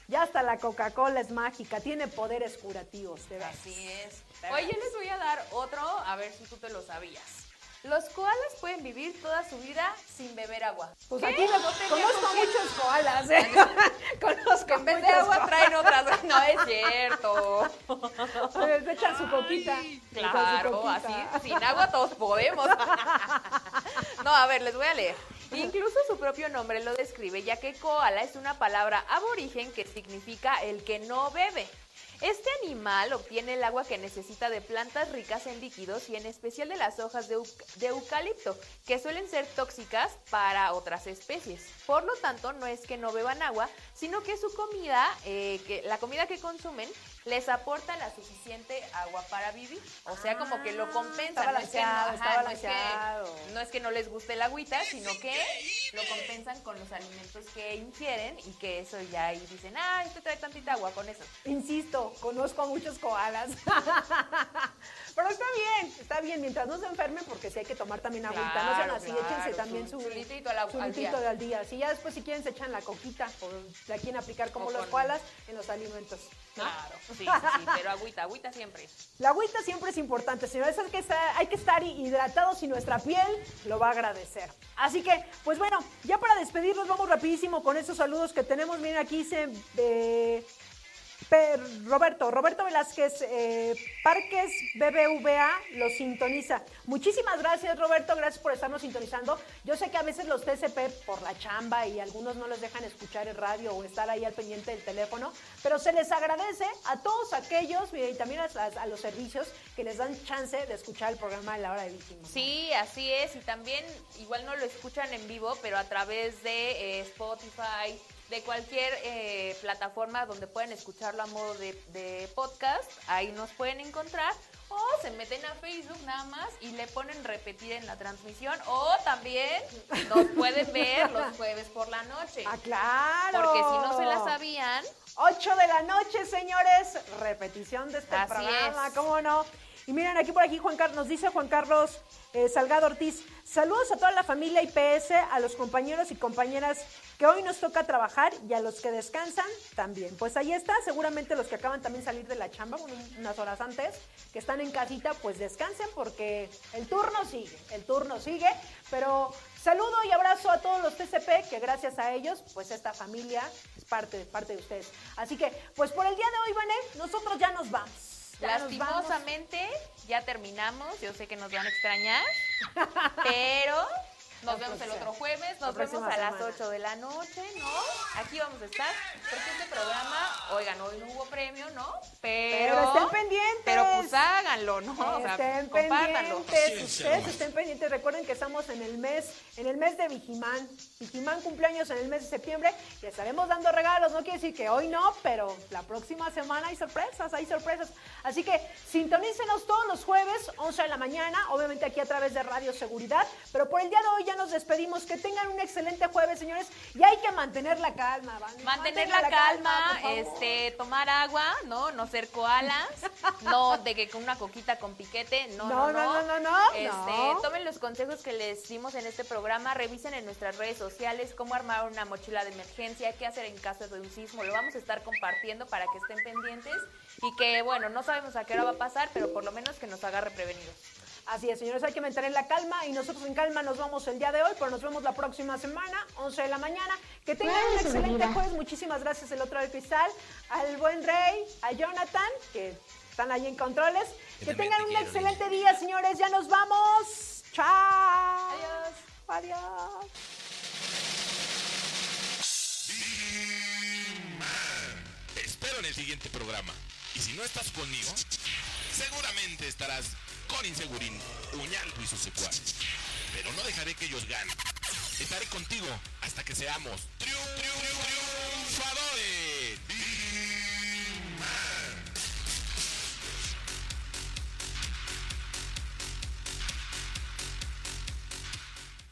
Ya hasta la Coca-Cola es mágica, tiene poderes curativos, de verdad. Así es. Oye, les voy a dar otro, a ver si tú te lo sabías. Los koalas pueden vivir toda su vida sin beber agua. Pues ¿Qué? aquí No tenía conozco con muchos koalas, ¿eh? (laughs) conozco Que en vez de agua koalas. traen otras. No es cierto. (laughs) Se echan su coquita. Su Claro, coquita. así, sin agua todos podemos. (laughs) No, a ver, les voy a leer. Incluso su propio nombre lo describe, ya que koala es una palabra aborigen que significa el que no bebe. Este animal obtiene el agua que necesita de plantas ricas en líquidos y en especial de las hojas de, euc- de eucalipto, que suelen ser tóxicas para otras especies. Por lo tanto, no es que no beban agua, sino que su comida, eh, que la comida que consumen, les aporta la suficiente agua para vivir. O sea, como que lo compensan. está no es que no- balanceado, ajá, está no es que- balanceado. no es que no les guste el agüita, sino que lo compensan con los alimentos que ingieren y que eso ya ahí dicen, ah, este trae tantita agua con eso. Insisto, conozco a muchos koalas. (laughs) Pero está bien, está bien, mientras no se enfermen, porque sí hay que tomar también agüita. no sean Claro, así, claro, échense también su, su litrito al agua- su al litrito día. al día. Si ya después si quieren se echan la coquita, o la quieren aplicar como los koalas en los alimentos. ¿no? Claro, sí, sí, sí, (laughs) pero agüita, agüita siempre. La agüita siempre es importante, señores. Es que hay que estar hidratados y nuestra piel lo va a agradecer. Así que, pues bueno, ya para despedirnos, vamos rapidísimo con esos saludos que tenemos. Miren, aquí dice eh, Roberto, Roberto Velázquez, eh, Parques BBVA lo sintoniza. Muchísimas gracias, Roberto, gracias por estarnos sintonizando. Yo sé que a veces los TCP por la chamba y algunos no les dejan escuchar el radio o estar ahí al pendiente del teléfono, pero se les agradece a todos aquellos y también a los servicios que les dan chance de escuchar el programa de la hora de víctimas. Sí, así es. Y también, igual no lo escuchan en vivo, pero a través de eh, Spotify, de cualquier eh, plataforma donde pueden escucharlo a modo de, de podcast, ahí nos pueden encontrar. O se meten a Facebook nada más y le ponen repetir en la transmisión. O también nos pueden ver los (laughs) jueves por la noche. ¡Ah, claro! Porque si no se la sabían, 8 de la noche, señores. Repetición de este Así programa, es. ¿cómo no? Y miren, aquí por aquí Juan Carlos, nos dice Juan Carlos eh, Salgado Ortiz, saludos a toda la familia IPS, a los compañeros y compañeras que hoy nos toca trabajar y a los que descansan también. Pues ahí está, seguramente los que acaban también salir de la chamba unas horas antes, que están en casita, pues descansen porque el turno sigue, el turno sigue, pero saludo y abrazo a todos los TCP, que gracias a ellos, pues esta familia es parte, parte de ustedes. Así que, pues por el día de hoy, Vané, nosotros ya nos vamos. Ya lastimosamente ya terminamos. Yo sé que nos van a extrañar, (laughs) pero Nos vemos el otro jueves, nos vemos a las 8 de la noche, ¿no? Aquí vamos a estar, porque este programa, oigan, hoy no hubo premio, ¿no? Pero, pero estén pendientes. Pero pues háganlo, ¿no? O sea, estén compártanlo. pendientes. Ustedes estén pendientes. Recuerden que estamos en el mes, en el mes de Vigimán. Vigimán cumpleaños en el mes de septiembre y estaremos dando regalos. No quiere decir que hoy no, pero la próxima semana hay sorpresas, hay sorpresas. Así que sintonícenos todos los jueves, 11 de la mañana, obviamente aquí a través de Radio Seguridad. Pero por el día de hoy ya nos despedimos. Que tengan un excelente jueves, señores. Y hay que mantener la calma, ¿vale? Mantener la, calma, este, tomar agua, ¿no? No ser koalas, (laughs) no de que con una coquita con piquete, no, no, no, no, no, Este, tomen los consejos que les dimos en este programa, revisen en nuestras redes sociales cómo armar una mochila de emergencia, qué hacer en caso de un sismo, lo vamos a estar compartiendo para que estén pendientes y que, bueno, no sabemos a qué hora va a pasar, pero por lo menos que nos agarre prevenidos. Así es, señores, hay que mantener la calma y nosotros en calma nos vamos el día de hoy, pero nos vemos la próxima semana, 11 de la mañana. Que tengan un excelente jueves. Muchísimas gracias el otro del cristal, al buen Rey, a Jonathan, que están ahí en controles. Que, tengan un excelente día, señores. Ya nos vamos. Chao. Adiós. Adiós. Te espero en el siguiente programa. Y si no estás conmigo, seguramente estarás con Insegurín, Uñalco y sus secuaces. Pero no dejaré que ellos ganen. Estaré contigo hasta que seamos triunfadores.